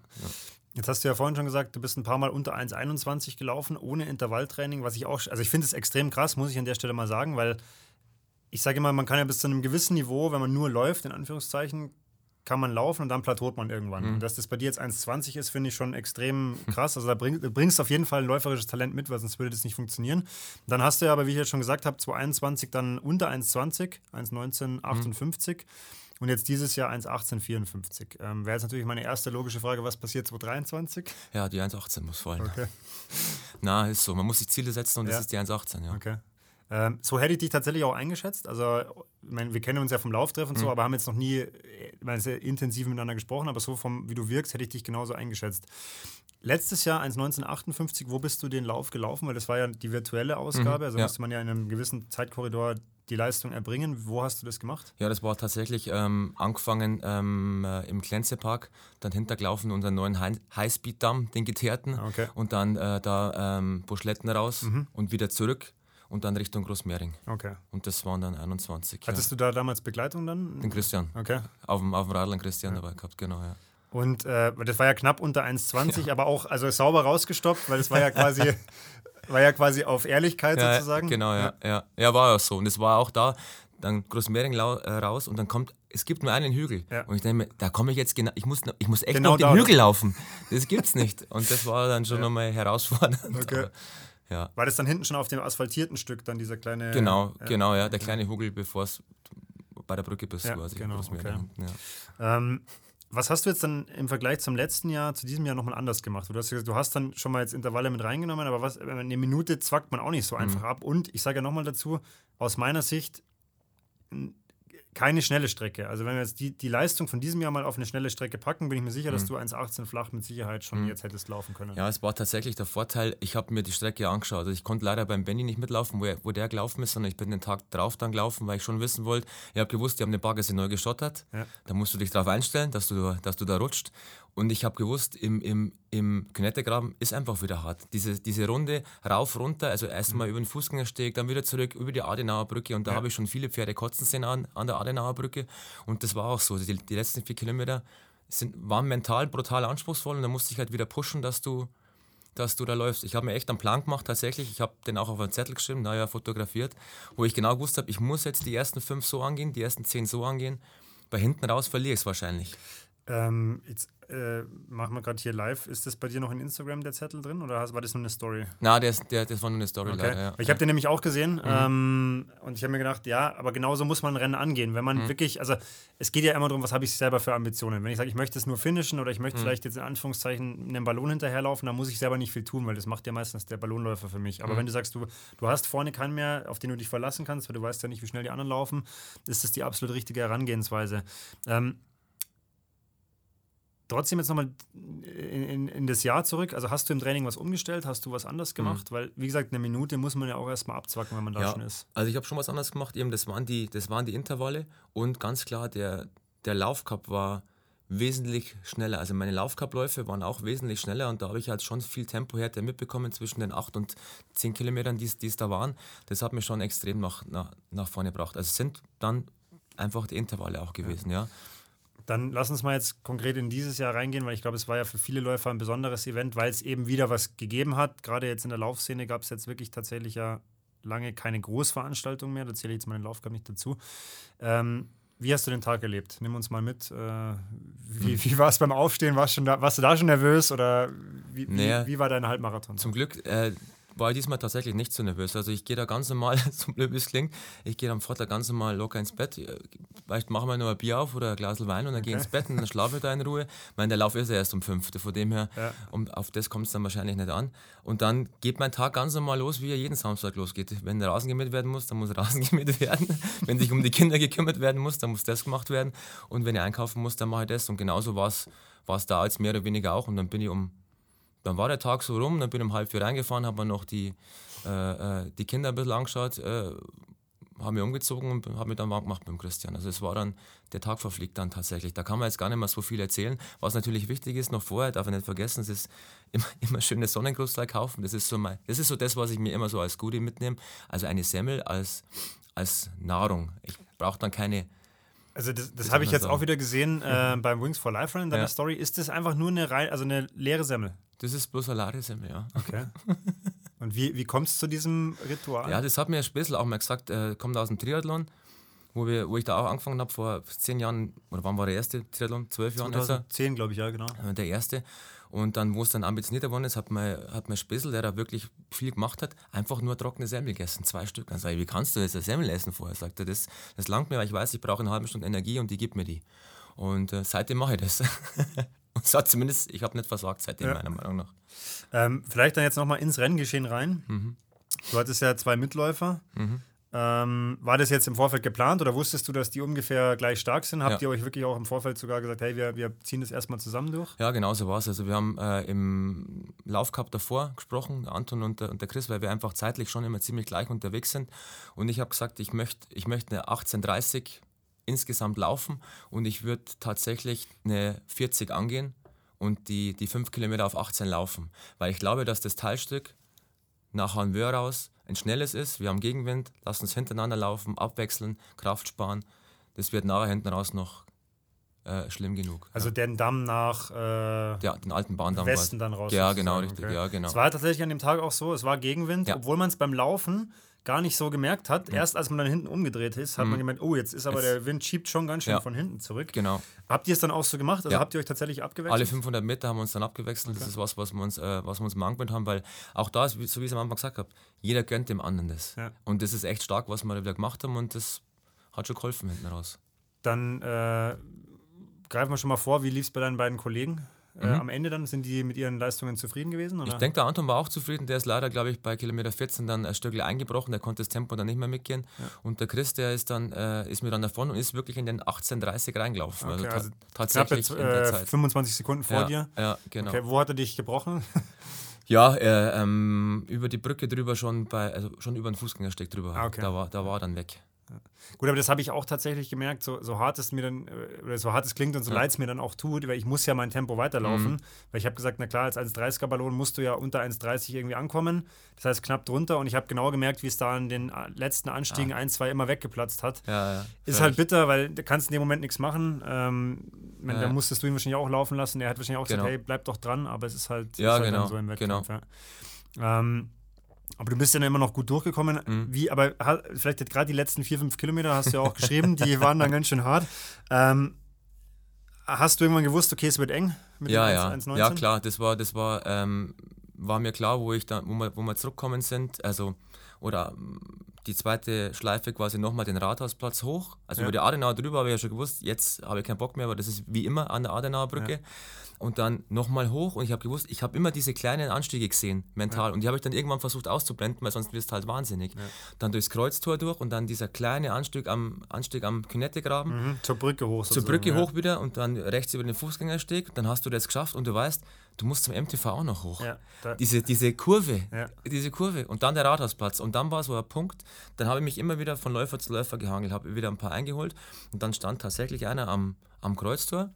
Jetzt hast du ja vorhin schon gesagt, du bist ein paar Mal unter 1,21 gelaufen, ohne Intervalltraining, was ich auch, also ich finde es extrem krass, muss ich an der Stelle mal sagen, weil ich sage immer, man kann ja bis zu einem gewissen Niveau, wenn man nur läuft, in Anführungszeichen, kann man laufen und dann plateaut man irgendwann. Mhm. Und dass das bei dir jetzt 1,20 ist, finde ich schon extrem krass. Also da bring, du bringst auf jeden Fall ein läuferisches Talent mit, weil sonst würde das nicht funktionieren. Dann hast du ja aber, wie ich jetzt schon gesagt habe, 2,21 dann unter 1,20, 1,1958. Mhm. Und jetzt dieses Jahr 1,1854. Ähm, Wäre jetzt natürlich meine erste logische Frage, was passiert 2023? Ja, die 1,18 muss fallen. Okay. Na, ist so. Man muss sich Ziele setzen und ja. das ist die 1,18, ja. Okay. Ähm, so hätte ich dich tatsächlich auch eingeschätzt. Also, ich meine, wir kennen uns ja vom Lauftreffen und mhm. so, aber haben jetzt noch nie meine, sehr intensiv miteinander gesprochen. Aber so vom, wie du wirkst, hätte ich dich genauso eingeschätzt. Letztes Jahr, 1958, wo bist du den Lauf gelaufen? Weil das war ja die virtuelle Ausgabe. Mhm, also ja. musste man ja in einem gewissen Zeitkorridor die Leistung erbringen. Wo hast du das gemacht? Ja, das war tatsächlich ähm, angefangen ähm, äh, im Glänzepark, dann hintergelaufen unseren neuen Highspeed-Damm, den geteerten, okay. und dann äh, da ähm, Buschletten raus mhm. und wieder zurück und dann Richtung Großmehring. Okay. Und das waren dann 21. Hattest ja. du da damals Begleitung dann? Den Christian. Okay. Auf dem, auf dem Radl Christian ja. dabei gehabt, genau, ja. Und äh, das war ja knapp unter 1,20, ja. aber auch also sauber rausgestoppt, weil es war ja quasi, war ja quasi auf Ehrlichkeit ja, sozusagen. Genau, ja, ja. Ja, war ja so. Und es war auch da, dann Großmehring äh, raus und dann kommt, es gibt nur einen Hügel. Ja. Und ich denke mir, da komme ich jetzt genau, ich muss, ich muss echt genau noch den Hügel laufen. Das gibt's nicht. Und das war dann schon ja. nochmal herausfordernd. Okay. Aber, ja. War das dann hinten schon auf dem asphaltierten Stück, dann dieser kleine. Genau, äh, genau, ja, der kleine Hügel, bevor es bei der Brücke bist, ja, quasi. Genau, okay. ja. ähm, was hast du jetzt dann im Vergleich zum letzten Jahr, zu diesem Jahr nochmal anders gemacht? Du hast, gesagt, du hast dann schon mal jetzt Intervalle mit reingenommen, aber was, eine Minute zwackt man auch nicht so mhm. einfach mhm. ab. Und ich sage ja nochmal dazu, aus meiner Sicht keine schnelle Strecke. Also wenn wir jetzt die, die Leistung von diesem Jahr mal auf eine schnelle Strecke packen, bin ich mir sicher, dass mhm. du 1,18 flach mit Sicherheit schon mhm. jetzt hättest laufen können. Ja, es war tatsächlich der Vorteil, ich habe mir die Strecke angeschaut. Also ich konnte leider beim Benny nicht mitlaufen, wo, er, wo der gelaufen ist, sondern ich bin den Tag drauf dann gelaufen, weil ich schon wissen wollte, ich habe gewusst, die haben den Baggersee neu geschottert. Ja. Da musst du dich darauf einstellen, dass du, dass du da rutscht. Und ich habe gewusst, im, im, im Knettegraben ist einfach wieder hart. Diese, diese Runde rauf, runter, also erstmal mhm. über den Fußgängersteg, dann wieder zurück über die Adenauer Brücke. Und da ja. habe ich schon viele Pferde kotzen sehen an, an der Adenauer Brücke. Und das war auch so. Die, die letzten vier Kilometer sind, waren mental brutal anspruchsvoll. Und da musste ich halt wieder pushen, dass du, dass du da läufst. Ich habe mir echt einen Plan gemacht, tatsächlich. Ich habe den auch auf einen Zettel geschrieben, naja, fotografiert, wo ich genau gewusst habe, ich muss jetzt die ersten fünf so angehen, die ersten zehn so angehen. Bei hinten raus verliere ich es wahrscheinlich. Ähm, jetzt äh, machen wir gerade hier live. Ist das bei dir noch in Instagram der Zettel drin oder war das nur eine Story? Na, der, der, das war nur eine Story. Okay. Leider, ja. Ich habe den nämlich auch gesehen mhm. ähm, und ich habe mir gedacht, ja, aber genauso muss man ein Rennen angehen. Wenn man mhm. wirklich, also es geht ja immer darum, was habe ich selber für Ambitionen. Wenn ich sage, ich möchte es nur finishen oder ich möchte mhm. vielleicht jetzt in Anführungszeichen einem Ballon hinterherlaufen, dann muss ich selber nicht viel tun, weil das macht ja meistens der Ballonläufer für mich. Aber mhm. wenn du sagst, du, du hast vorne keinen mehr, auf den du dich verlassen kannst, weil du weißt ja nicht, wie schnell die anderen laufen, ist das die absolut richtige Herangehensweise. Ähm, trotzdem jetzt nochmal in, in, in, das Jahr zurück. Also hast du im Training was umgestellt? Hast du was anders mhm. gemacht? Mhm. Weil, wie gesagt, eine Minute muss man ja auch erstmal abzwacken, wenn man da ja, schon ist. Also ich habe schon was anderes gemacht. Eben, das waren die, das waren die Intervalle und ganz klar, der, der Laufcup war wesentlich schneller. Also meine Laufcup-Läufe waren auch wesentlich schneller und da habe ich halt schon viel Tempohärte mitbekommen zwischen den 8 und 10 Kilometern, die es da waren. Das hat mich schon extrem nach, nach, nach vorne gebracht. Also es sind dann einfach die Intervalle auch gewesen, ja. ja. Dann lass uns mal jetzt konkret in dieses Jahr reingehen, weil ich glaube, es war ja für viele Läufer ein besonderes Event, weil es eben wieder was gegeben hat. Gerade jetzt in der Laufszene gab es jetzt wirklich tatsächlich ja lange keine Großveranstaltung mehr. Da zähle ich jetzt meinen Laufcup nicht dazu. Ähm, wie hast du den Tag erlebt? Nimm uns mal mit. Äh, wie, hm. wie war es beim Aufstehen? Warst, schon da, warst du da schon nervös oder wie, naja, wie, wie war dein Halbmarathon? Zum Glück, äh, war ich diesmal tatsächlich nicht so nervös. Also ich gehe da ganz normal, so blöd wie es klingt, ich gehe am Vortag ganz normal locker ins Bett. Vielleicht machen wir nur ein Bier auf oder ein Glas Wein und dann okay. gehe ich ins Bett und dann schlafe ich da in Ruhe. Ich meine, der Lauf ist ja erst um fünf, von dem her, ja. um, auf das kommt es dann wahrscheinlich nicht an. Und dann geht mein Tag ganz normal los, wie er jeden Samstag losgeht. Wenn der Rasen gemäht werden muss, dann muss Rasen gemäht werden. wenn sich um die Kinder gekümmert werden muss, dann muss das gemacht werden. Und wenn ich einkaufen muss, dann mache ich das. Und genauso war es da als mehr oder weniger auch. Und dann bin ich um dann war der Tag so rum, dann bin ich um halb vier reingefahren, habe mir noch die, äh, äh, die Kinder ein bisschen angeschaut, äh, habe mich umgezogen und habe mich dann warm gemacht mit dem Christian. Also es war dann, der Tag verfliegt dann tatsächlich. Da kann man jetzt gar nicht mehr so viel erzählen. Was natürlich wichtig ist, noch vorher, darf ich nicht vergessen, es ist immer, immer schöne Sonnenkruste kaufen. Das ist, so mein, das ist so das, was ich mir immer so als Goodie mitnehme. Also eine Semmel als, als Nahrung. Ich brauche dann keine also das, das habe ich jetzt auch wieder gesehen äh, beim Wings for Life Run in deiner ja. Story. Ist das einfach nur eine, also eine leere Semmel? Das ist bloß Semmel, ja. Okay. Und wie, wie kommt es zu diesem Ritual? Ja, das hat mir ein Spessel auch mal gesagt, äh, kommt aus dem Triathlon, wo, wir, wo ich da auch angefangen habe vor zehn Jahren, oder wann war der erste Triathlon? Zwölf Jahren? 2010, glaube ich, ja, genau. Äh, der erste. Und dann, wo es dann ambitionierter geworden ist, hat mein, hat mein Spessel, der da wirklich viel gemacht hat, einfach nur trockene Semmel gegessen, zwei Stück. Dann sage ich, wie kannst du jetzt eine Semmel essen vorher? Sagt er, das, das langt mir, weil ich weiß, ich brauche eine halbe Stunde Energie und die gibt mir die. Und äh, seitdem mache ich das. und es hat zumindest, ich habe nicht versagt seitdem, ja. meiner Meinung nach. Ähm, vielleicht dann jetzt nochmal ins Renngeschehen rein. Mhm. Du hattest ja zwei Mitläufer. Mhm. Ähm, war das jetzt im Vorfeld geplant oder wusstest du, dass die ungefähr gleich stark sind? Habt ja. ihr euch wirklich auch im Vorfeld sogar gesagt, hey, wir, wir ziehen das erstmal zusammen durch? Ja, genau so war es. Also wir haben äh, im Laufcup davor gesprochen, der Anton und der, und der Chris, weil wir einfach zeitlich schon immer ziemlich gleich unterwegs sind. Und ich habe gesagt, ich möchte ich möcht eine 1830 insgesamt laufen und ich würde tatsächlich eine 40 angehen und die, die 5 Kilometer auf 18 laufen. Weil ich glaube, dass das Teilstück nach Hanwör raus ein schnelles ist, wir haben Gegenwind, lass uns hintereinander laufen, abwechseln, Kraft sparen. Das wird nachher hinten raus noch äh, schlimm genug. Also ja. den Damm nach äh, ja, den alten Bahndamm Westen dann raus. Ja, genau, richtig. Okay. Ja, genau. Es war tatsächlich an dem Tag auch so, es war Gegenwind, ja. obwohl man es beim Laufen gar nicht so gemerkt hat. Erst als man dann hinten umgedreht ist, hat mhm. man gemerkt, oh, jetzt ist aber jetzt. der Wind schiebt schon ganz schön ja. von hinten zurück. Genau. Habt ihr es dann auch so gemacht? Also ja. habt ihr euch tatsächlich abgewechselt? Alle 500 Meter haben wir uns dann abgewechselt. Okay. Das ist was, was wir uns, äh, was wir uns mal angewöhnt haben, weil auch da, so wie ich es am Anfang gesagt habe, jeder gönnt dem anderen das. Ja. Und das ist echt stark, was wir da wieder gemacht haben und das hat schon geholfen hinten raus. Dann äh, greifen wir schon mal vor, wie lief es bei deinen beiden Kollegen? Äh, mhm. am Ende dann sind die mit ihren Leistungen zufrieden gewesen? Oder? Ich denke, der Anton war auch zufrieden. Der ist leider, glaube ich, bei Kilometer 14 dann ein Stück eingebrochen. Der konnte das Tempo dann nicht mehr mitgehen. Ja. Und der Chris, der ist dann äh, ist mir dann davon und ist wirklich in den 18:30 reingelaufen. Okay, also, also tatsächlich knappe, in der äh, Zeit. 25 Sekunden vor ja, dir. Ja, genau. Okay, wo hat er dich gebrochen? Ja, äh, ähm, über die Brücke drüber schon bei, also schon über den Fußgängersteg drüber. Ah, okay. Da war, da war er dann weg. Gut, aber das habe ich auch tatsächlich gemerkt, so, so hart es mir dann, äh, oder so hart es klingt und so ja. leid es mir dann auch tut, weil ich muss ja mein Tempo weiterlaufen. Mhm. Weil ich habe gesagt, na klar, als 1,30er Ballon musst du ja unter 1,30 irgendwie ankommen. Das heißt knapp drunter und ich habe genau gemerkt, wie es da an den äh, letzten Anstiegen ja. ein, zwei immer weggeplatzt hat. Ja. Ist halt bitter, weil du kannst in dem Moment nichts machen. Ähm. Da musstest du ihn wahrscheinlich auch laufen lassen. Er hat wahrscheinlich auch genau. gesagt, hey, bleib doch dran, aber es ist halt, ja, ist halt genau. so im Wettkampf. Genau. Ähm, aber du bist ja immer noch gut durchgekommen. Mhm. Wie, aber vielleicht gerade die letzten vier, fünf Kilometer hast du ja auch geschrieben, die waren dann ganz schön hart. Ähm, Hast du irgendwann gewusst, okay, es wird eng? Mit ja, ja. 1, ja, klar. Das war, das war, ähm, war mir klar, wo ich dann, wo wir, wo wir zurückkommen sind. Also, oder die zweite Schleife quasi nochmal den Rathausplatz hoch. Also ja. über die Adenauer drüber habe ich ja schon gewusst, jetzt habe ich keinen Bock mehr, aber das ist wie immer an der Adenauer Brücke. Ja. Und dann nochmal hoch und ich habe gewusst, ich habe immer diese kleinen Anstiege gesehen, mental. Ja. Und die habe ich dann irgendwann versucht auszublenden, weil sonst wirst du halt wahnsinnig. Dann durchs Kreuztor durch und dann dieser kleine Anstieg am, Anstieg am Künettegraben. Mhm. Zur Brücke hoch. Zur Brücke hoch wieder und dann rechts über den Fußgängersteg. Dann hast du das geschafft und du weißt, du musst zum MTV auch noch hoch. Ja, diese, diese Kurve, ja. diese Kurve und dann der Rathausplatz. Und dann war so ein Punkt, dann habe ich mich immer wieder von Läufer zu Läufer gehangelt, habe wieder ein paar eingeholt und dann stand tatsächlich einer am, am Kreuztor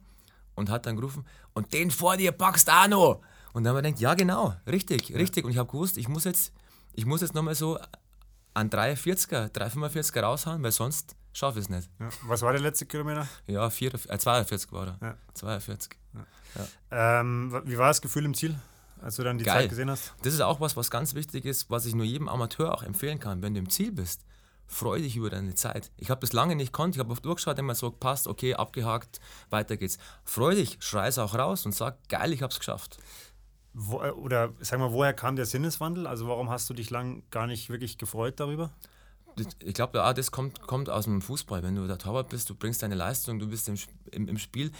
und hat dann gerufen, und den vor dir packst auch noch. Und dann haben wir gedacht, ja genau, richtig, ja. richtig. Und ich habe gewusst, ich muss jetzt, ich muss jetzt nochmal so an 340er, 345er raushauen, weil sonst schaffe ich es nicht. Ja. Was war der letzte Kilometer? Ja, 4, äh, 42 war er. Ja. 42. Ja. Ähm, wie war das Gefühl im Ziel, als du dann die Geil. Zeit gesehen hast? Das ist auch was, was ganz wichtig ist, was ich nur jedem Amateur auch empfehlen kann. Wenn du im Ziel bist, freu dich über deine Zeit. Ich habe das lange nicht konnt, ich habe oft durchgeschaut, immer so passt, okay, abgehakt, weiter geht's. Freu dich, schrei es auch raus und sag, geil, ich habe es geschafft. Wo, äh, oder sag mal, woher kam der Sinneswandel? Also warum hast du dich lang gar nicht wirklich gefreut darüber? ich glaube, ja, das kommt, kommt aus dem Fußball. Wenn du der Torwart bist, du bringst deine Leistung, du bist im, im, im, Spiel.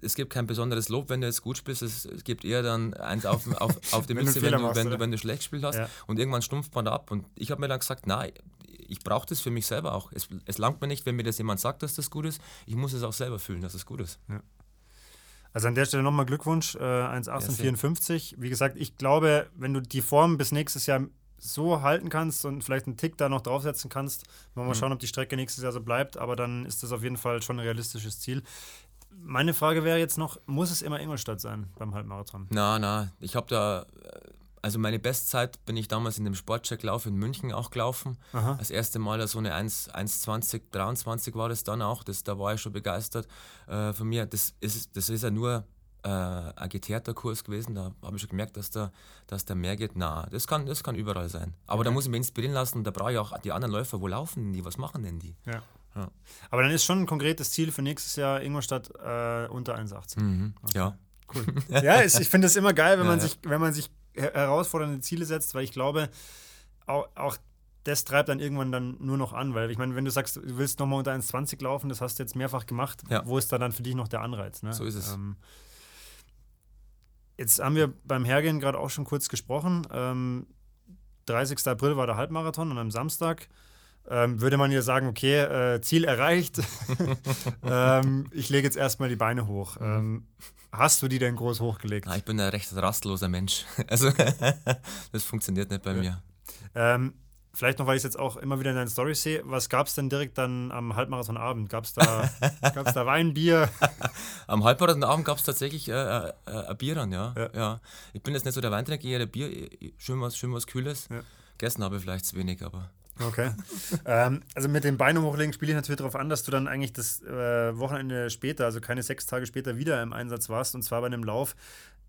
Es gibt kein besonderes Lob, wenn du jetzt gut spielst. Es, es gibt eher dann eins auf, auf, auf die Mütze, wenn, du, wenn, du, wenn du schlecht gespielt hast. Ja. Und irgendwann stumpft man ab. Und ich habe mir dann gesagt, nein, ich brauche das für mich selber auch. Es, es langt mir nicht, wenn mir das jemand sagt, dass das gut ist. Ich muss es auch selber fühlen, dass es gut ist. Ja. Also an der Stelle nochmal Glückwunsch, äh, 1,1854. Wie gesagt, ich glaube, wenn du die Form bis nächstes Jahr so halten kannst und vielleicht einen Tick da noch draufsetzen kannst, mal, mal mhm. schauen, ob die Strecke nächstes Jahr so bleibt, aber dann ist das auf jeden Fall schon ein realistisches Ziel. Meine Frage wäre jetzt noch, muss es immer Ingolstadt sein beim Halbmarathon? Na, na, ich habe da also meine Bestzeit bin ich damals in dem Sportchecklauf in München auch gelaufen. Aha. Das erste Mal so eine 1,20, 23 war das dann auch. Das, da war ich schon begeistert äh, von mir. Das ist, das ist ja nur äh, ein geteerter Kurs gewesen. Da habe ich schon gemerkt, dass da, dass da mehr geht. Na, das kann, das kann überall sein. Aber okay. da muss ich mich inspirieren lassen. Da brauche ich auch die anderen Läufer. Wo laufen denn die? Was machen denn die? Ja. ja. Aber dann ist schon ein konkretes Ziel für nächstes Jahr Ingolstadt äh, unter 1,18. Mhm. Okay. Ja. Cool. ja, ich finde es immer geil, wenn man, ja, sich, wenn man sich herausfordernde Ziele setzt, weil ich glaube, auch, auch das treibt dann irgendwann dann nur noch an, weil ich meine, wenn du sagst, du willst nochmal unter 1,20 laufen, das hast du jetzt mehrfach gemacht, ja. wo ist da dann für dich noch der Anreiz? Ne? So ist es. Ähm, jetzt haben wir beim Hergehen gerade auch schon kurz gesprochen. Ähm, 30. April war der Halbmarathon und am Samstag ähm, würde man ja sagen, okay, äh, Ziel erreicht. ähm, ich lege jetzt erstmal die Beine hoch. Mhm. Ähm, hast du die denn groß hochgelegt? Ja, ich bin ein recht rastloser Mensch. Also das funktioniert nicht bei ja. mir. Ähm, vielleicht noch, weil ich es jetzt auch immer wieder in deinen Storys sehe, was gab es denn direkt dann am Halbmarathonabend? Gab es da, gab's da Wein, Bier? am Halbmarathonabend gab es tatsächlich äh, äh, ein Bier dann, ja. ja. ja. Ich bin jetzt nicht so der Weintrinker, eher der Bier, schön was, schön was Kühles. Ja. Gegessen habe ich vielleicht zu wenig, aber Okay. ähm, also mit dem Beine hochlegen spiele ich natürlich darauf an, dass du dann eigentlich das äh, Wochenende später, also keine sechs Tage später, wieder im Einsatz warst und zwar bei einem Lauf,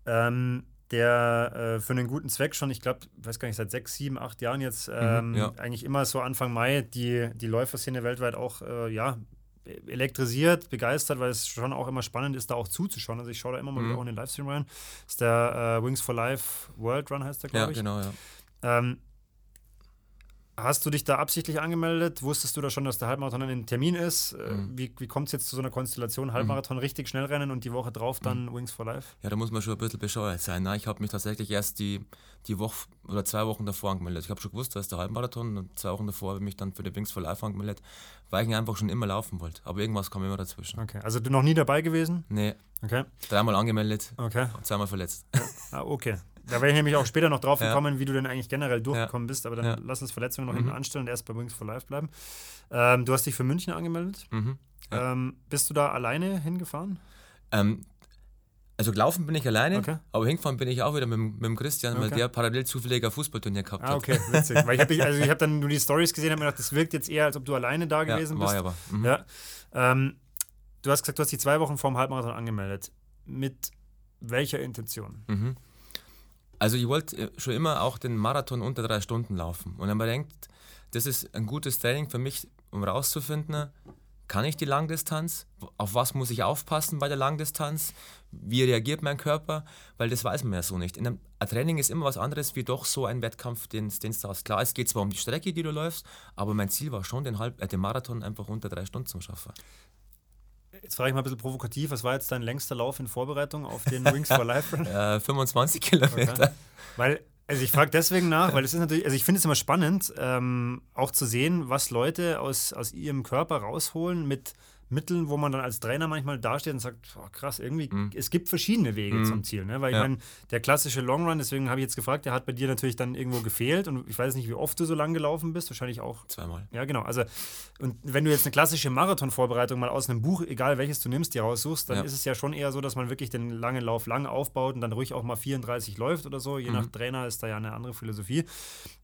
ähm, der äh, für einen guten Zweck schon, ich glaube, weiß gar nicht, seit sechs, sieben, acht Jahren jetzt mhm, ähm, mhm, ja. eigentlich immer so Anfang Mai die, die Läuferszene weltweit auch äh, ja, elektrisiert, begeistert, weil es schon auch immer spannend ist, da auch zuzuschauen. Also ich schaue da immer mal mhm. wieder auch in den Livestream rein. Das ist der äh, Wings for Life World Run heißt der, glaube ja, ich. Genau, ja. Ähm, Hast du dich da absichtlich angemeldet? Wusstest du da schon, dass der Halbmarathon ein Termin ist? Äh, mhm. Wie, wie kommt es jetzt zu so einer Konstellation? Halbmarathon mhm. richtig schnell rennen und die Woche drauf dann mhm. Wings for Life? Ja, da muss man schon ein bisschen bescheuert sein. Na, ich habe mich tatsächlich erst die, die Woche oder zwei Wochen davor angemeldet. Ich habe schon gewusst, da ist der Halbmarathon und zwei Wochen davor habe ich mich dann für die Wings for Life angemeldet, weil ich einfach schon immer laufen wollte. Aber irgendwas kam immer dazwischen. Okay, also du noch nie dabei gewesen? Nee. Okay. Dreimal angemeldet. Okay. zweimal verletzt. ah, okay. Da wäre ich nämlich auch später noch drauf gekommen, ja. wie du denn eigentlich generell durchgekommen bist. Aber dann ja. lass uns Verletzungen noch mhm. hinten anstellen und erst bei Wings for Life bleiben. Ähm, du hast dich für München angemeldet. Mhm. Ähm, bist du da alleine hingefahren? Ähm, also gelaufen bin ich alleine, okay. aber hingefahren bin ich auch wieder mit, mit dem Christian, okay. weil der parallel zufälliger Fußballturnier gehabt ah, okay, witzig. weil ich habe also hab dann nur die Stories gesehen und mir gedacht, das wirkt jetzt eher, als ob du alleine da gewesen ja, war bist. aber. Mhm. Ja. Ähm, du hast gesagt, du hast dich zwei Wochen vor dem Halbmarathon angemeldet. Mit welcher Intention? Mhm. Also ich wollte äh, schon immer auch den Marathon unter drei Stunden laufen. Und dann man denkt, das ist ein gutes Training für mich, um rauszufinden, kann ich die Langdistanz? Auf was muss ich aufpassen bei der Langdistanz? Wie reagiert mein Körper? Weil das weiß man ja so nicht. In einem, ein Training ist immer was anderes wie doch so ein Wettkampf, den, den du hast. Klar, es geht zwar um die Strecke, die du läufst, aber mein Ziel war schon, den, Halb, äh, den Marathon einfach unter drei Stunden zu schaffen. Jetzt frage ich mal ein bisschen provokativ, was war jetzt dein längster Lauf in Vorbereitung auf den Wings for Life Run? äh, 25 Kilometer. Okay. Weil also ich frage deswegen nach, weil es ist natürlich, also ich finde es immer spannend, ähm, auch zu sehen, was Leute aus, aus ihrem Körper rausholen mit Mitteln, wo man dann als Trainer manchmal dasteht und sagt, oh, krass, irgendwie, mhm. es gibt verschiedene Wege mhm. zum Ziel. Ne? Weil ja. ich meine, der klassische Long Run, deswegen habe ich jetzt gefragt, der hat bei dir natürlich dann irgendwo gefehlt und ich weiß nicht, wie oft du so lang gelaufen bist, wahrscheinlich auch. Zweimal. Ja, genau. Also, und wenn du jetzt eine klassische Marathon-Vorbereitung mal aus einem Buch, egal welches du nimmst, dir raussuchst, dann ja. ist es ja schon eher so, dass man wirklich den langen Lauf lang aufbaut und dann ruhig auch mal 34 läuft oder so. Je mhm. nach Trainer ist da ja eine andere Philosophie.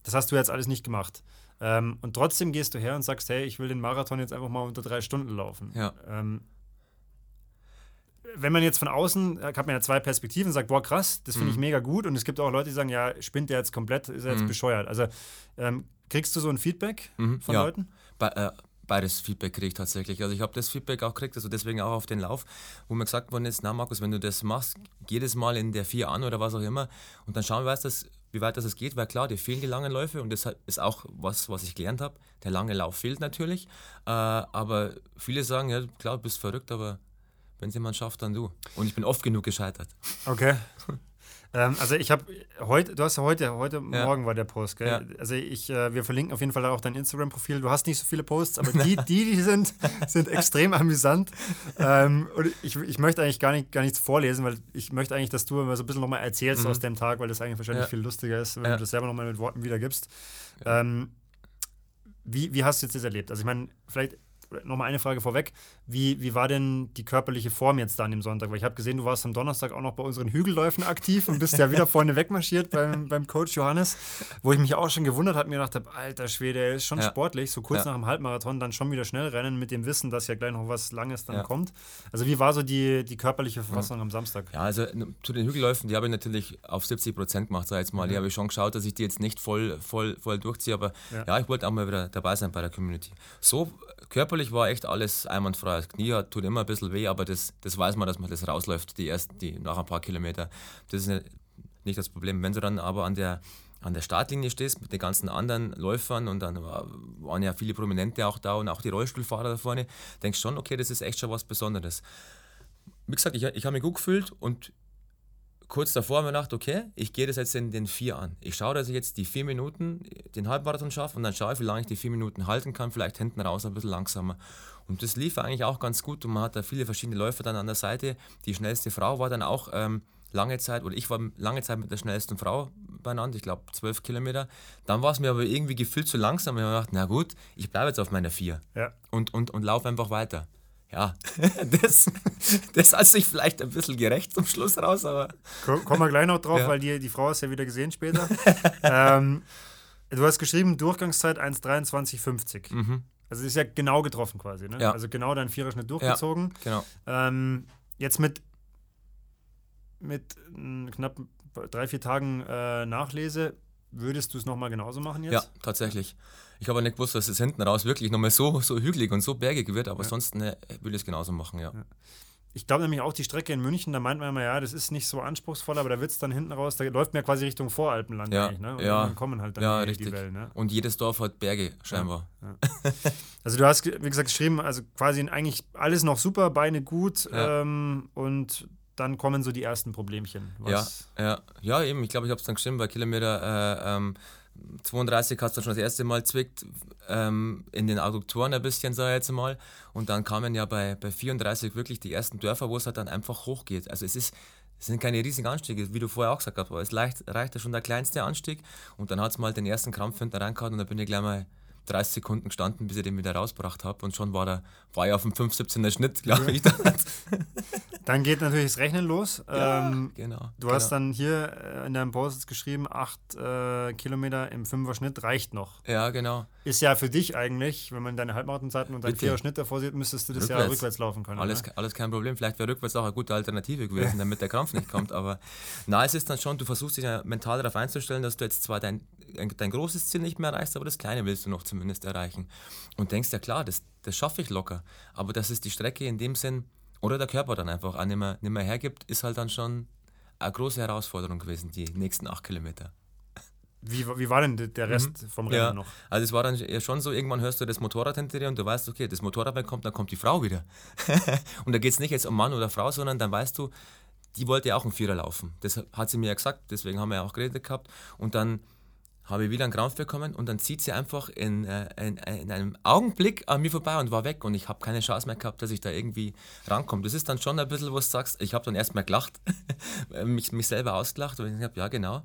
Das hast du jetzt alles nicht gemacht. Ähm, und trotzdem gehst du her und sagst, hey, ich will den Marathon jetzt einfach mal unter drei Stunden laufen. Ja. Ähm, wenn man jetzt von außen, hat man ja zwei Perspektiven, sagt, boah, krass, das finde mhm. ich mega gut. Und es gibt auch Leute, die sagen, ja, spinnt der jetzt komplett, ist er jetzt mhm. bescheuert. Also ähm, kriegst du so ein Feedback mhm. von ja. Leuten? Bei, äh, beides Feedback kriege ich tatsächlich. Also ich habe das Feedback auch gekriegt, also deswegen auch auf den Lauf, wo mir gesagt worden ist, na Markus, wenn du das machst, jedes Mal in der vier an oder was auch immer und dann schauen wir, was das wie weit das es geht, weil klar, dir fehlen die langen Läufe und das ist auch was, was ich gelernt habe. Der lange Lauf fehlt natürlich, äh, aber viele sagen, ja klar, du bist verrückt, aber wenn es jemand schafft, dann du. Und ich bin oft genug gescheitert. Okay. Ähm, also ich habe heute, du hast ja heute, heute ja. Morgen war der Post, gell? Ja. Also ich, äh, wir verlinken auf jeden Fall auch dein Instagram-Profil. Du hast nicht so viele Posts, aber die, die, die sind, sind extrem amüsant. Ähm, und ich, ich möchte eigentlich gar, nicht, gar nichts vorlesen, weil ich möchte eigentlich, dass du immer so ein bisschen nochmal erzählst mhm. aus dem Tag, weil das eigentlich wahrscheinlich ja. viel lustiger ist, wenn du das selber nochmal mit Worten wiedergibst. Ähm, wie, wie hast du jetzt das erlebt? Also ich meine, vielleicht nochmal eine Frage vorweg. Wie, wie war denn die körperliche Form jetzt da an dem Sonntag? Weil ich habe gesehen, du warst am Donnerstag auch noch bei unseren Hügelläufen aktiv und bist ja wieder vorne wegmarschiert beim, beim Coach Johannes, wo ich mich auch schon gewundert habe, mir gedacht habe, alter Schwede, er ist schon ja. sportlich, so kurz ja. nach dem Halbmarathon dann schon wieder schnell rennen mit dem Wissen, dass ja gleich noch was Langes dann ja. kommt. Also wie war so die, die körperliche Verfassung am Samstag? Ja, also zu den Hügelläufen, die habe ich natürlich auf 70 Prozent gemacht, sag ich jetzt mal. Mhm. Die habe ich schon geschaut, dass ich die jetzt nicht voll, voll, voll durchziehe, aber ja, ich wollte auch mal wieder dabei sein bei der Community. So körperlich war echt alles einwandfrei. Das Knie tut immer ein bisschen weh, aber das, das weiß man, dass man das rausläuft, die ersten, die nach ein paar Kilometer. Das ist nicht das Problem. Wenn du dann aber an der, an der Startlinie stehst mit den ganzen anderen Läufern und dann waren ja viele Prominente auch da und auch die Rollstuhlfahrer da vorne, denkst schon, okay, das ist echt schon was Besonderes. Wie gesagt, ich, ich habe mich gut gefühlt und kurz davor haben wir gedacht, okay, ich gehe das jetzt in den vier an. Ich schaue, dass ich jetzt die vier Minuten, den Halbmarathon schaffe und dann schaue ich, wie lange ich die vier Minuten halten kann, vielleicht hinten raus ein bisschen langsamer. Und das lief eigentlich auch ganz gut und man hat da viele verschiedene Läufer dann an der Seite. Die schnellste Frau war dann auch ähm, lange Zeit, oder ich war lange Zeit mit der schnellsten Frau beieinander, ich glaube zwölf Kilometer. Dann war es mir aber irgendwie gefühlt zu langsam. Ich habe gedacht, na gut, ich bleibe jetzt auf meiner vier ja. und, und, und laufe einfach weiter ja, das, das hat sich vielleicht ein bisschen gerecht zum Schluss raus, aber. Kommen wir gleich noch drauf, ja. weil die, die Frau ist ja wieder gesehen später. ähm, du hast geschrieben, Durchgangszeit 1,23,50. Mhm. Also ist ja genau getroffen quasi, ne? Ja. Also genau dein Viererschnitt durchgezogen. Ja, genau. Ähm, jetzt mit, mit knapp drei, vier Tagen äh, Nachlese, würdest du es nochmal genauso machen jetzt? Ja, tatsächlich. Ich habe nicht gewusst, dass es hinten raus wirklich nochmal so, so hügelig und so bergig wird, aber ja. sonst ne, würde ich es genauso machen, ja. ja. Ich glaube nämlich auch die Strecke in München, da meint man immer, ja, das ist nicht so anspruchsvoll, aber da wird es dann hinten raus, da läuft man ja quasi Richtung Voralpenland ja, eigentlich, ne? Und ja, dann kommen halt dann ja, die, richtig. die Wellen, ne? Und jedes Dorf hat Berge, scheinbar. Ja, ja. Also du hast, wie gesagt, geschrieben, also quasi eigentlich alles noch super, Beine gut ähm, und dann kommen so die ersten Problemchen. ja, ja, ja, eben, ich glaube, ich habe es dann geschrieben, bei Kilometer äh, ähm, 32 hast du schon das erste Mal zwickt ähm, in den Adduktoren ein bisschen, sage ich jetzt mal. Und dann kamen ja bei, bei 34 wirklich die ersten Dörfer, wo es halt dann einfach hochgeht. Also es ist, es sind keine riesigen Anstiege, wie du vorher auch gesagt hast, aber es leicht, reicht ja schon der kleinste Anstieg. Und dann hat es mal den ersten Krampf hinten reingehauen und dann bin ich gleich mal 30 Sekunden gestanden, bis ich den wieder rausgebracht habe. Und schon war, der, war ich auf dem 5,17er Schnitt, glaube ich. Dann geht natürlich das Rechnen los. Ja, ähm, genau. Du genau. hast dann hier äh, in deinem Post geschrieben, acht äh, Kilometer im Fünfer-Schnitt reicht noch. Ja, genau. Ist ja für dich eigentlich, wenn man deine Halbmarathonzeiten und deinen Vierer-Schnitt davor sieht, müsstest du das rückwärts. ja rückwärts laufen können. Alles, alles kein Problem. Vielleicht wäre rückwärts auch eine gute Alternative gewesen, damit der Krampf nicht kommt. Aber na, es ist dann schon, du versuchst dich ja mental darauf einzustellen, dass du jetzt zwar dein, dein großes Ziel nicht mehr erreichst, aber das kleine willst du noch zumindest erreichen. Und denkst ja klar, das, das schaffe ich locker. Aber das ist die Strecke in dem Sinn, oder der Körper dann einfach auch nicht mehr, nicht mehr hergibt, ist halt dann schon eine große Herausforderung gewesen, die nächsten acht Kilometer. Wie, wie war denn der Rest mhm. vom Rennen ja, noch? Also es war dann schon so, irgendwann hörst du das Motorrad hinter dir und du weißt, okay, das Motorrad kommt, dann kommt die Frau wieder. und da geht es nicht jetzt um Mann oder Frau, sondern dann weißt du, die wollte ja auch einen Vierer laufen. Das hat sie mir ja gesagt, deswegen haben wir ja auch geredet gehabt. Und dann habe ich wieder einen Krampf bekommen und dann zieht sie einfach in, äh, in, in, einem Augenblick an mir vorbei und war weg und ich habe keine Chance mehr gehabt, dass ich da irgendwie rankomme. Das ist dann schon ein bisschen, wo du sagst, ich habe dann erstmal gelacht, mich, mich selber ausgelacht und ich habe, ja genau,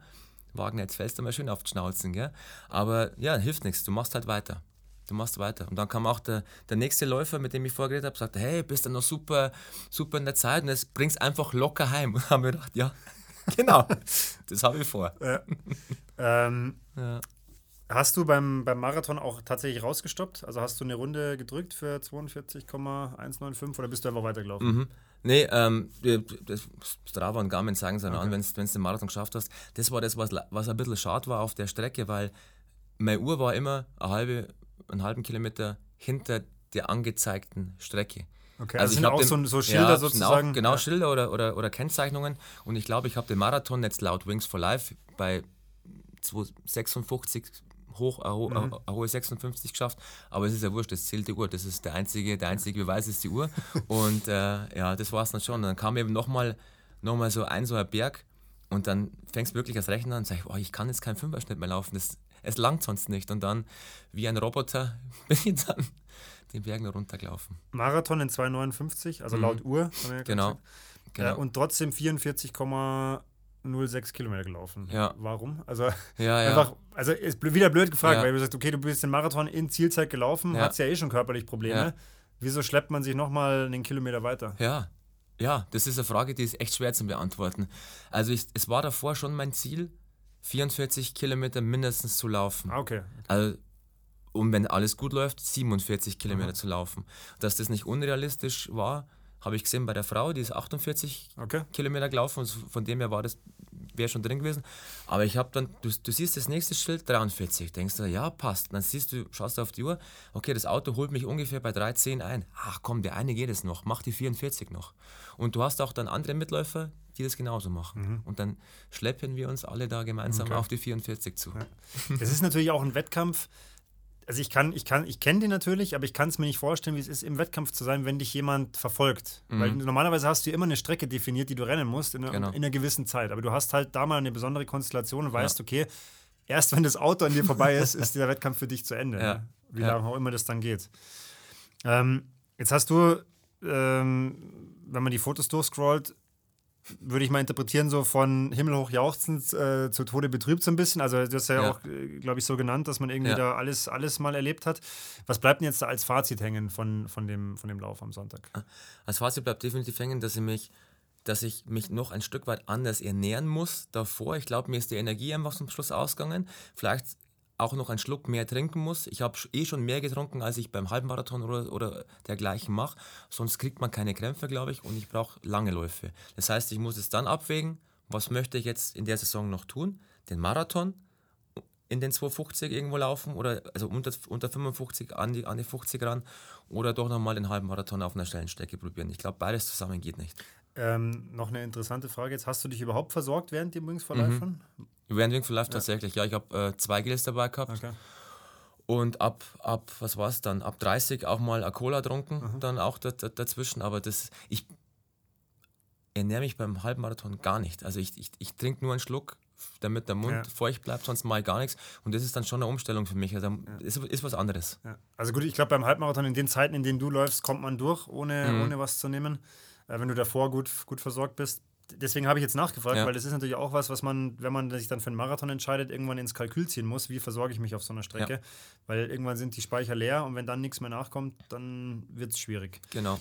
Wagen, jetzt fällst du mal schön auf die Schnauzen, gell? aber ja, hilft nichts, du machst halt weiter. Du machst weiter. Und dann kam auch der, der nächste Läufer, mit dem ich vorgeredet habe, sagte, hey, bist du noch super, super in der Zeit und jetzt bringst einfach locker heim. Und haben wir gedacht, ja, genau, das habe ich vor. Ja. Ähm, ja. Hast du beim, beim Marathon auch tatsächlich rausgestoppt? Also hast du eine Runde gedrückt für 42,195 oder bist du einfach weitergelaufen? Mhm. Nee, ähm, das Strava und Garmin sagen es okay. an, wenn du den Marathon geschafft hast. Das war das, was, was ein bisschen schade war auf der Strecke, weil meine Uhr war immer eine halbe, einen halben Kilometer hinter der angezeigten Strecke. Okay, also, also sind auch den, so, so, Schilder ja, sozusagen. Auch, genau, ja. Schilder oder, oder, oder Kennzeichnungen. Und ich glaube, ich habe den Marathon jetzt laut Wings for Life bei 256 hoch, eine, ho mhm. eine hohe 56 geschafft, aber es ist ja wurscht, das zählt die Uhr, das ist der einzige, der einzige Beweis ist die Uhr und äh, ja, das war es dann schon. Und dann kam eben nochmal noch mal so ein so ein Berg und dann fängst du wirklich als Rechner an und sagst, oh, ich kann jetzt keinen Fünferschnitt mehr laufen, das, es langt sonst nicht und dann wie ein Roboter bin ich dann den Berg noch runtergelaufen. Marathon in 2,59, also mhm. laut Uhr. Ja genau. genau. Ja, und trotzdem 44, 0,6 Kilometer gelaufen. Ja. Warum? Also ja, einfach, also ist wieder blöd gefragt, weil du sagst, okay, du bist den Marathon in Zielzeit gelaufen, ja. hast ja eh schon körperlich Probleme. Wieso schleppt man sich nochmal einen Kilometer weiter? Ja. Ja, das ist eine Frage, die ist echt schwer zu beantworten. Also ich, es war davor schon mein Ziel, 44 Kilometer mindestens zu laufen. Ah, okay. Also um wenn alles gut läuft, 47 Kilometer Aha. zu laufen. Dass das nicht unrealistisch war, habe ich gesehen bei der Frau, die ist 48 okay. Kilometer gelaufen und von dem her war das wäre schon drin gewesen. Aber ich habe dann, du, du siehst das nächste Schild 43, denkst du, ja, passt. Dann siehst du, schaust du auf die Uhr, okay, das Auto holt mich ungefähr bei 3,10 ein. Ach komm, der eine geht es noch, mach die 44 noch. Und du hast auch dann andere Mitläufer, die das genauso machen. Mhm. Und dann schleppen wir uns alle da gemeinsam okay. auf die 44 zu. Ja. Das ist natürlich auch ein Wettkampf also ich kann, ich kann, ich kenne die natürlich, aber ich kann es mir nicht vorstellen, wie es ist, im Wettkampf zu sein, wenn dich jemand verfolgt. Mhm. Weil normalerweise hast du immer eine Strecke definiert, die du rennen musst, in, genau. in, einer gewissen Zeit. Aber du hast halt da mal eine besondere Konstellation und weißt, ja. okay, erst wenn das Auto an dir vorbei ist, ist der Wettkampf für dich zu Ende. Ja. Ne? Wie ja. lange auch immer das dann geht. Ähm, jetzt hast du, ähm, wenn man die Fotos durchscrollt, würde ich mal interpretieren, so von himmelhoch jauchzend äh, zu Tode betrübt so ein bisschen. Also das ist ja, ja. auch, äh, glaube ich, so genannt, dass man irgendwie ja. da alles, alles mal erlebt hat. Was bleibt denn jetzt da als Fazit hängen von, von, dem, von dem Lauf am Sonntag? Als Fazit bleibt definitiv hängen, dass ich mich dass ich mich noch ein Stück weit anders ernähren muss davor. Ich glaube, mir ist die Energie einfach zum Schluss ausgegangen. Vielleicht auch noch einen Schluck mehr trinken muss. Ich habe eh schon mehr getrunken, als ich beim Halbmarathon oder, oder dergleichen mache. Sonst kriegt man keine Krämpfe, glaube ich, und ich brauche lange Läufe. Das heißt, ich muss es dann abwägen, was möchte ich jetzt in der Saison noch tun? Den Marathon in den 250 irgendwo laufen oder also unter, unter 55 an die, an die 50 ran oder doch nochmal den Halbmarathon auf einer schnellen Strecke probieren. Ich glaube, beides zusammen geht nicht. Ähm, noch eine interessante Frage jetzt. Hast du dich überhaupt versorgt während dem Life? Mhm. Wings for Life tatsächlich, ja. Ich habe äh, zwei Gels dabei gehabt. Okay. Und ab, ab, was war es dann? Ab 30 auch mal eine Cola getrunken, mhm. dann auch dazwischen. Aber das, ich ernähre mich beim Halbmarathon gar nicht. Also ich, ich, ich trinke nur einen Schluck, damit der Mund ja. feucht bleibt, sonst mal gar nichts. Und das ist dann schon eine Umstellung für mich. Also ja. ist, ist was anderes. Ja. Also gut, ich glaube, beim Halbmarathon in den Zeiten, in denen du läufst, kommt man durch, ohne, mhm. ohne was zu nehmen äh, wenn du davor gut, gut versorgt bist. Deswegen habe ich jetzt nachgefragt, ja. weil das ist natürlich auch was, was man, wenn man sich dann für einen Marathon entscheidet, irgendwann ins Kalkül ziehen muss. Wie versorge ich mich auf so einer Strecke? Ja. Weil irgendwann sind die Speicher leer und wenn dann nichts mehr nachkommt, dann wird es schwierig. Genau.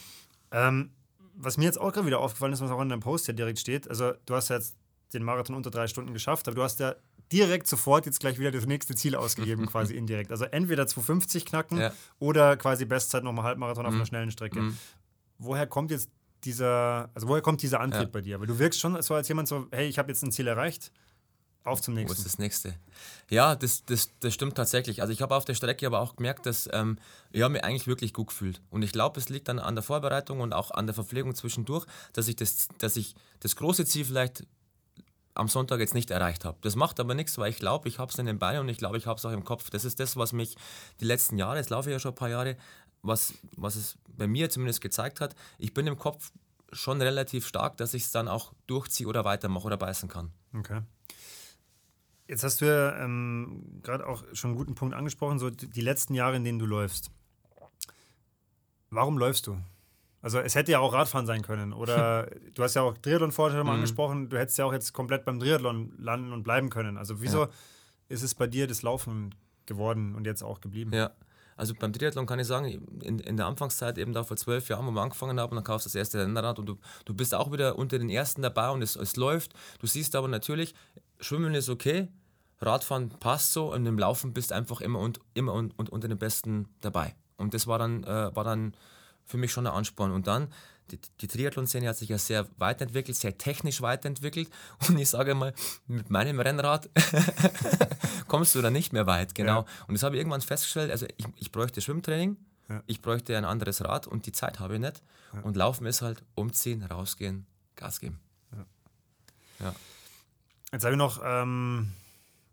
Ähm, was mir jetzt auch gerade wieder aufgefallen ist, was auch in deinem Post ja direkt steht, also du hast ja jetzt den Marathon unter drei Stunden geschafft, aber du hast ja direkt sofort jetzt gleich wieder das nächste Ziel ausgegeben, quasi indirekt. Also entweder 250 knacken ja. oder quasi Bestzeit nochmal Halbmarathon mhm. auf einer schnellen Strecke. Mhm. Woher kommt jetzt dieser, also woher kommt dieser Antrieb ja. bei dir? Weil du wirkst schon so als jemand so, hey, ich habe jetzt ein Ziel erreicht, auf zum nächsten. Wo ist das nächste? Ja, das, das, das stimmt tatsächlich. Also ich habe auf der Strecke aber auch gemerkt, dass ähm, ich mich eigentlich wirklich gut gefühlt. Und ich glaube, es liegt dann an der Vorbereitung und auch an der Verpflegung zwischendurch, dass ich das, dass ich das große Ziel vielleicht am Sonntag jetzt nicht erreicht habe. Das macht aber nichts, weil ich glaube, ich habe es in den Beinen und ich glaube, ich habe es auch im Kopf. Das ist das, was mich die letzten Jahre, es laufe ja schon ein paar Jahre, was, was es bei mir zumindest gezeigt hat. Ich bin im Kopf schon relativ stark, dass ich es dann auch durchziehe oder weitermache oder beißen kann. Okay. Jetzt hast du ja ähm, gerade auch schon einen guten Punkt angesprochen, so die letzten Jahre, in denen du läufst. Warum läufst du? Also es hätte ja auch Radfahren sein können. Oder du hast ja auch Triathlon vorher schon mal mhm. angesprochen, du hättest ja auch jetzt komplett beim Triathlon landen und bleiben können. Also wieso ja. ist es bei dir das Laufen geworden und jetzt auch geblieben? Ja. Also beim Triathlon kann ich sagen, in, in der Anfangszeit, eben da vor zwölf Jahren, wo wir angefangen haben, dann kaufst du das erste Rennrad und du, du bist auch wieder unter den Ersten dabei und es, es läuft. Du siehst aber natürlich, Schwimmen ist okay, Radfahren passt so und im Laufen bist du einfach immer und immer und, und unter den Besten dabei. Und das war dann, äh, war dann für mich schon ein Ansporn. Und dann, die, die Triathlon-Szene hat sich ja sehr weiterentwickelt, sehr technisch weiterentwickelt. Und ich sage mal, mit meinem Rennrad kommst du da nicht mehr weit. Genau. Ja. Und das habe ich irgendwann festgestellt. Also ich, ich bräuchte Schwimmtraining, ja. ich bräuchte ein anderes Rad und die Zeit habe ich nicht. Ja. Und Laufen ist halt umziehen, rausgehen, Gas geben. Ja. Jetzt habe ich noch ähm,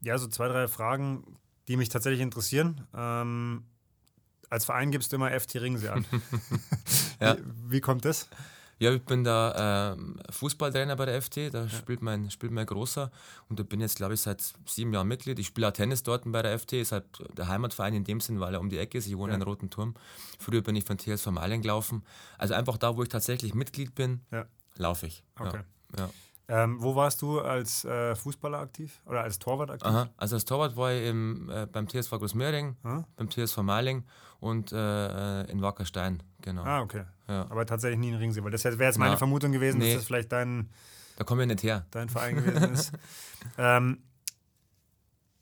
ja, so zwei, drei Fragen, die mich tatsächlich interessieren. Ähm, als Verein gibst du immer FT Ringsee an. ja. wie, wie, kommt das? Ja, ich bin da äh, Fußballtrainer bei der FT, da ja. spielt, mein, spielt mein Großer und da bin jetzt, glaube ich, seit sieben Jahren Mitglied. Ich spiele auch Tennis dort bei der FT, ist halt der Heimatverein in dem Sinn, weil er um die Ecke ist. Ich wohne ja. in Roten Turm. Früher bin ich von TSV Meilen gelaufen. Also einfach da, wo ich tatsächlich Mitglied bin, ja. laufe ich. Okay. Ja. Ähm, wo warst du als äh, Fußballer aktiv oder als Torwart aktiv? Aha, also als Torwart war ich im, äh, beim TSV Großmöhring, beim TSV Meiling und äh, in Wackerstein, genau. Ah, okay. Ja. Aber tatsächlich nie in Ringsee, weil das wäre jetzt meine ja. Vermutung gewesen, nee. dass das vielleicht dein, da kommen wir nicht her. dein Verein gewesen ist. ähm,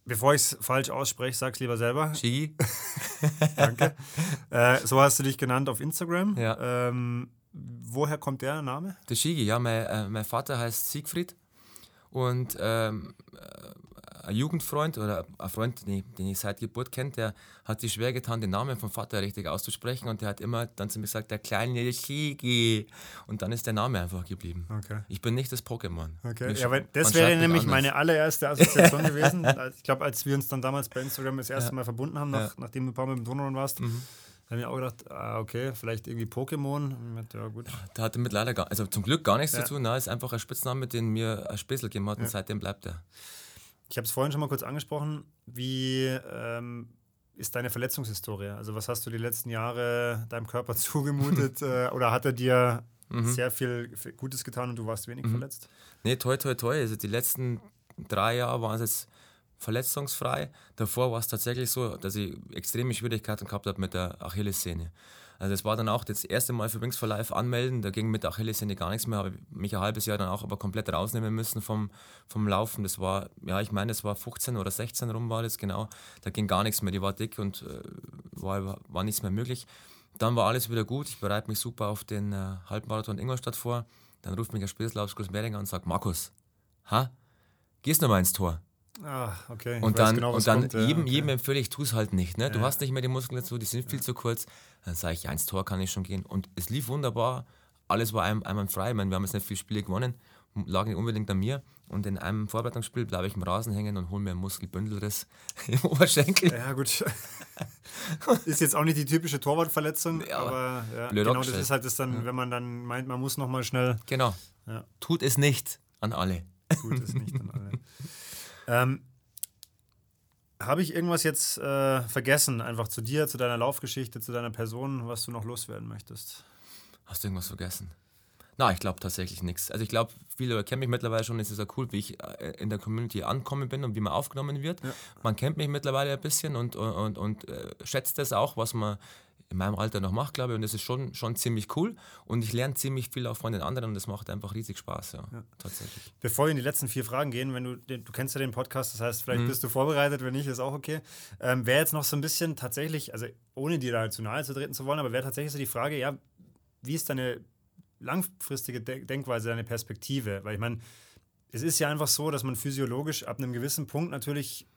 bevor ich es falsch ausspreche, sag's lieber selber. Shigi. Danke. Äh, so hast du dich genannt auf Instagram. Ja. Ähm, woher kommt der Name? Der Shigi, ja. Mein, äh, mein Vater heißt Siegfried und ähm, ein Jugendfreund oder ein Freund, den, den ich seit Geburt kenne, der hat sich schwer getan, den Namen vom Vater richtig auszusprechen und der hat immer dann zu mir gesagt, der kleine Shigi. Und dann ist der Name einfach geblieben. Okay. Ich bin nicht das Pokémon. Okay. Ja, weil das wäre nämlich anders. meine allererste Assoziation gewesen. Ich glaube, als wir uns dann damals bei Instagram das erste ja. Mal verbunden haben, nach, ja. nachdem du ein paar Mal im Turnen warst, mhm. Habe ich auch gedacht, ah, okay, vielleicht irgendwie Pokémon. Ja, gut. Der hatte mit leider gar, also zum Glück gar nichts ja. zu tun. Na, ist einfach ein Spitzname, den mir ein Späßel gegeben hat und seitdem bleibt er. Ich habe es vorhin schon mal kurz angesprochen. Wie ähm, ist deine Verletzungshistorie? Also, was hast du die letzten Jahre deinem Körper zugemutet? äh, oder hat er dir mhm. sehr viel Gutes getan und du warst wenig mhm. verletzt? Nee, toi, toi, toi. Also, die letzten drei Jahre waren es jetzt verletzungsfrei. Davor war es tatsächlich so, dass ich extreme Schwierigkeiten gehabt habe mit der Achillessehne. Also es war dann auch das erste Mal für Wings for Life anmelden, da ging mit der Achillessehne gar nichts mehr, habe mich ein halbes Jahr dann auch aber komplett rausnehmen müssen vom, vom Laufen. Das war, ja ich meine, es war 15 oder 16 rum war das genau, da ging gar nichts mehr, die war dick und äh, war, war nichts mehr möglich. Dann war alles wieder gut, ich bereite mich super auf den äh, Halbmarathon Ingolstadt vor, dann ruft mich der Spätzlauf Großmeringer und sagt, Markus, ha, gehst du mal ins Tor? Ah, okay. Und dann, genau, und dann kommt, jedem, okay. jedem empfehle ich, tu es halt nicht. Ne? Ja. Du hast nicht mehr die Muskeln dazu, die sind viel ja. zu kurz. Dann sage ich, ja, ins Tor kann ich schon gehen. Und es lief wunderbar. Alles war einem, einmal frei. Ich meine, wir haben jetzt nicht viele Spiele gewonnen, lag nicht unbedingt an mir. Und in einem Vorbereitungsspiel bleibe ich im Rasen hängen und hole mir einen Muskelbündelriss im Oberschenkel. Ja, gut. ist jetzt auch nicht die typische Torwartverletzung, ja, aber ja, genau das ist halt das dann, wenn man dann meint, man muss nochmal schnell. Genau. Tut es nicht an alle. Tut es nicht an alle. Ähm, Habe ich irgendwas jetzt äh, vergessen, einfach zu dir, zu deiner Laufgeschichte, zu deiner Person, was du noch loswerden möchtest? Hast du irgendwas vergessen? Na, ich glaube tatsächlich nichts. Also ich glaube, viele kennen mich mittlerweile schon. Es ist ja cool, wie ich äh, in der Community ankommen bin und wie man aufgenommen wird. Ja. Man kennt mich mittlerweile ein bisschen und, und, und, und äh, schätzt es auch, was man in meinem Alter noch mache, glaube ich. Und das ist schon, schon ziemlich cool. Und ich lerne ziemlich viel auch von den anderen und das macht einfach riesig Spaß, ja, ja. tatsächlich. Bevor wir in die letzten vier Fragen gehen, wenn du, du kennst ja den Podcast, das heißt, vielleicht mhm. bist du vorbereitet, wenn nicht, ist auch okay. Ähm, wäre jetzt noch so ein bisschen tatsächlich, also ohne dir da zu nahe zu treten zu wollen, aber wäre tatsächlich so die Frage, ja, wie ist deine langfristige Denkweise, deine Perspektive? Weil ich meine, es ist ja einfach so, dass man physiologisch ab einem gewissen Punkt natürlich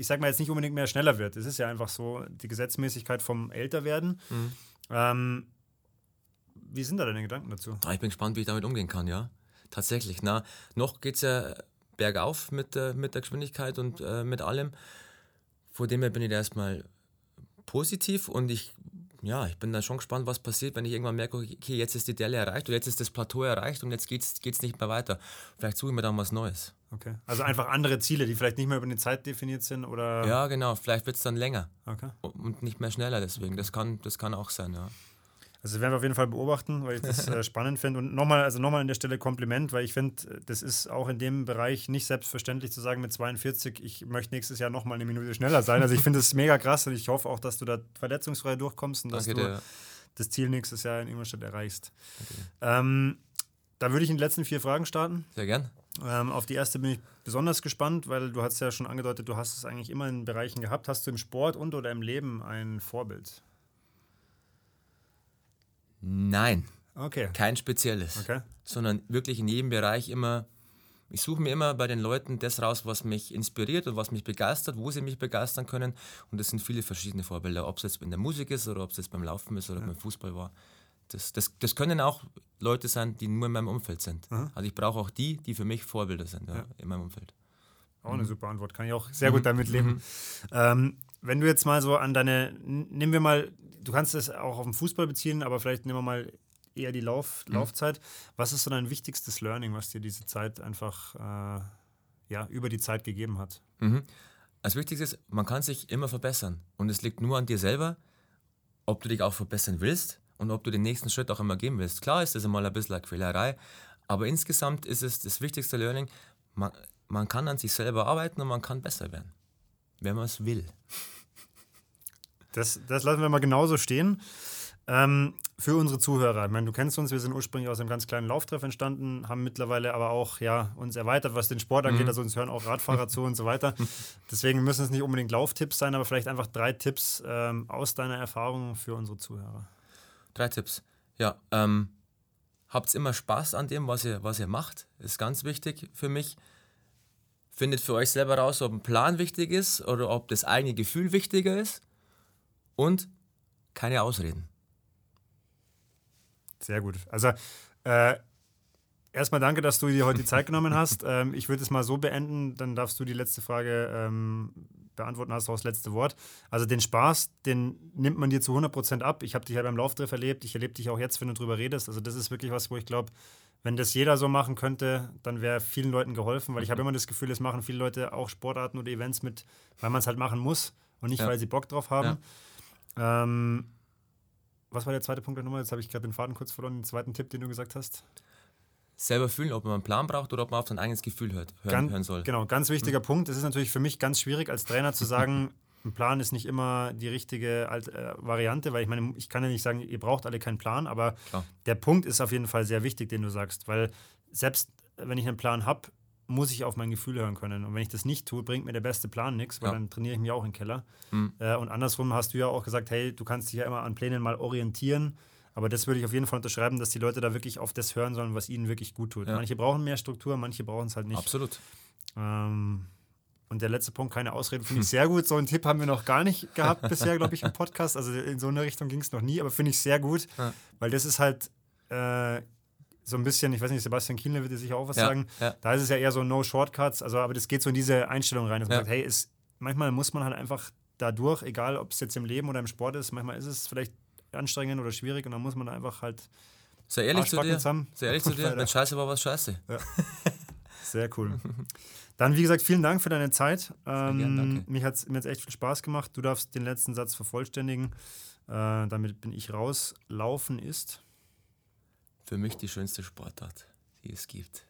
ich sag mal jetzt nicht unbedingt mehr schneller wird. Es ist ja einfach so die Gesetzmäßigkeit vom Älterwerden. Mhm. Ähm, wie sind da deine Gedanken dazu? Ich bin gespannt, wie ich damit umgehen kann, ja. Tatsächlich. Na, noch geht es ja bergauf mit, äh, mit der Geschwindigkeit und äh, mit allem. Vor dem her bin ich da erstmal positiv und ich, ja, ich bin da schon gespannt, was passiert, wenn ich irgendwann merke, okay, jetzt ist die Delle erreicht oder jetzt ist das Plateau erreicht und jetzt geht es nicht mehr weiter. Vielleicht suche ich mir dann was Neues. Okay. Also einfach andere Ziele, die vielleicht nicht mehr über eine Zeit definiert sind oder. Ja, genau. Vielleicht wird es dann länger. Okay. Und nicht mehr schneller deswegen. Das kann, das kann auch sein, ja. Also das werden wir auf jeden Fall beobachten, weil ich das äh, spannend finde. Und nochmal, also nochmal an der Stelle Kompliment, weil ich finde, das ist auch in dem Bereich nicht selbstverständlich zu sagen mit 42, ich möchte nächstes Jahr nochmal eine Minute schneller sein. Also ich finde das mega krass und ich hoffe auch, dass du da verletzungsfrei durchkommst und dass Danke du dir. das Ziel nächstes Jahr in Ingolstadt erreichst. Ähm, da würde ich in die letzten vier Fragen starten. Sehr gern. Ähm, auf die erste bin ich besonders gespannt, weil du hast ja schon angedeutet, du hast es eigentlich immer in Bereichen gehabt. Hast du im Sport und oder im Leben ein Vorbild? Nein. Okay. Kein spezielles. Okay. Sondern wirklich in jedem Bereich immer. Ich suche mir immer bei den Leuten das raus, was mich inspiriert und was mich begeistert, wo sie mich begeistern können. Und das sind viele verschiedene Vorbilder, ob es jetzt in der Musik ist oder ob es jetzt beim Laufen ist oder ja. beim Fußball war. Das, das, das können auch Leute sein, die nur in meinem Umfeld sind. Mhm. Also ich brauche auch die, die für mich Vorbilder sind ja, ja. in meinem Umfeld. Auch eine mhm. super Antwort, kann ich auch sehr gut damit leben. Mhm. Ähm, wenn du jetzt mal so an deine, nehmen wir mal, du kannst es auch auf den Fußball beziehen, aber vielleicht nehmen wir mal eher die Lauf, mhm. Laufzeit. Was ist so dein wichtigstes Learning, was dir diese Zeit einfach äh, ja, über die Zeit gegeben hat? Mhm. Als wichtigstes, man kann sich immer verbessern und es liegt nur an dir selber, ob du dich auch verbessern willst und ob du den nächsten Schritt auch immer gehen willst. Klar ist das einmal ein bisschen eine Quälerei, aber insgesamt ist es das wichtigste Learning, man, man kann an sich selber arbeiten und man kann besser werden, wenn man es will. Das, das lassen wir mal genauso stehen. Ähm, für unsere Zuhörer, ich meine, du kennst uns, wir sind ursprünglich aus einem ganz kleinen Lauftreff entstanden, haben mittlerweile aber auch ja, uns erweitert, was den Sport angeht, mhm. also uns hören auch Radfahrer zu und so weiter. Deswegen müssen es nicht unbedingt Lauftipps sein, aber vielleicht einfach drei Tipps ähm, aus deiner Erfahrung für unsere Zuhörer. Drei Tipps. Ja, ähm, habt immer Spaß an dem, was ihr, was ihr macht. Ist ganz wichtig für mich. Findet für euch selber raus, ob ein Plan wichtig ist oder ob das eigene Gefühl wichtiger ist. Und keine Ausreden. Sehr gut. Also äh, erstmal danke, dass du dir heute die Zeit genommen hast. Ähm, ich würde es mal so beenden, dann darfst du die letzte Frage ähm, beantworten, hast du auch das letzte Wort. Also den Spaß, den nimmt man dir zu 100% ab. Ich habe dich ja beim Lauftreff erlebt, ich erlebe dich auch jetzt, wenn du drüber redest. Also das ist wirklich was, wo ich glaube, wenn das jeder so machen könnte, dann wäre vielen Leuten geholfen, weil ich habe immer das Gefühl, es machen viele Leute auch Sportarten oder Events mit, weil man es halt machen muss und nicht, ja. weil sie Bock drauf haben. Ja. Ähm, was war der zweite Punkt der Nummer? Jetzt habe ich gerade den Faden kurz verloren, den zweiten Tipp, den du gesagt hast selber fühlen, ob man einen Plan braucht oder ob man auf sein eigenes Gefühl hört, hören, ganz, hören soll. Genau, ganz wichtiger mhm. Punkt. Es ist natürlich für mich ganz schwierig als Trainer zu sagen, ein Plan ist nicht immer die richtige äh, Variante, weil ich meine, ich kann ja nicht sagen, ihr braucht alle keinen Plan, aber Klar. der Punkt ist auf jeden Fall sehr wichtig, den du sagst, weil selbst wenn ich einen Plan habe, muss ich auf mein Gefühl hören können. Und wenn ich das nicht tue, bringt mir der beste Plan nichts, weil ja. dann trainiere ich mich auch im Keller. Mhm. Äh, und andersrum hast du ja auch gesagt, hey, du kannst dich ja immer an Plänen mal orientieren aber das würde ich auf jeden Fall unterschreiben, dass die Leute da wirklich auf das hören sollen, was ihnen wirklich gut tut. Ja. Manche brauchen mehr Struktur, manche brauchen es halt nicht. Absolut. Ähm, und der letzte Punkt, keine Ausreden, finde ich sehr gut. So einen Tipp haben wir noch gar nicht gehabt bisher, glaube ich, im Podcast. Also in so eine Richtung ging es noch nie, aber finde ich sehr gut, ja. weil das ist halt äh, so ein bisschen, ich weiß nicht, Sebastian Kienle wird dir sicher auch was ja, sagen. Ja. Da ist es ja eher so No Shortcuts, also aber das geht so in diese Einstellung rein, dass man sagt, hey, ist, manchmal muss man halt einfach da durch, egal ob es jetzt im Leben oder im Sport ist, manchmal ist es vielleicht anstrengend oder schwierig und dann muss man einfach halt. Sehr ehrlich zu dir. Zusammen. Sehr ehrlich zu dir. Wenn Scheiße war, was Scheiße. Ja. Sehr cool. Dann, wie gesagt, vielen Dank für deine Zeit. Ähm, gern, mich hat es mir jetzt echt viel Spaß gemacht. Du darfst den letzten Satz vervollständigen. Äh, damit bin ich raus. Laufen ist für mich die schönste Sportart, die es gibt.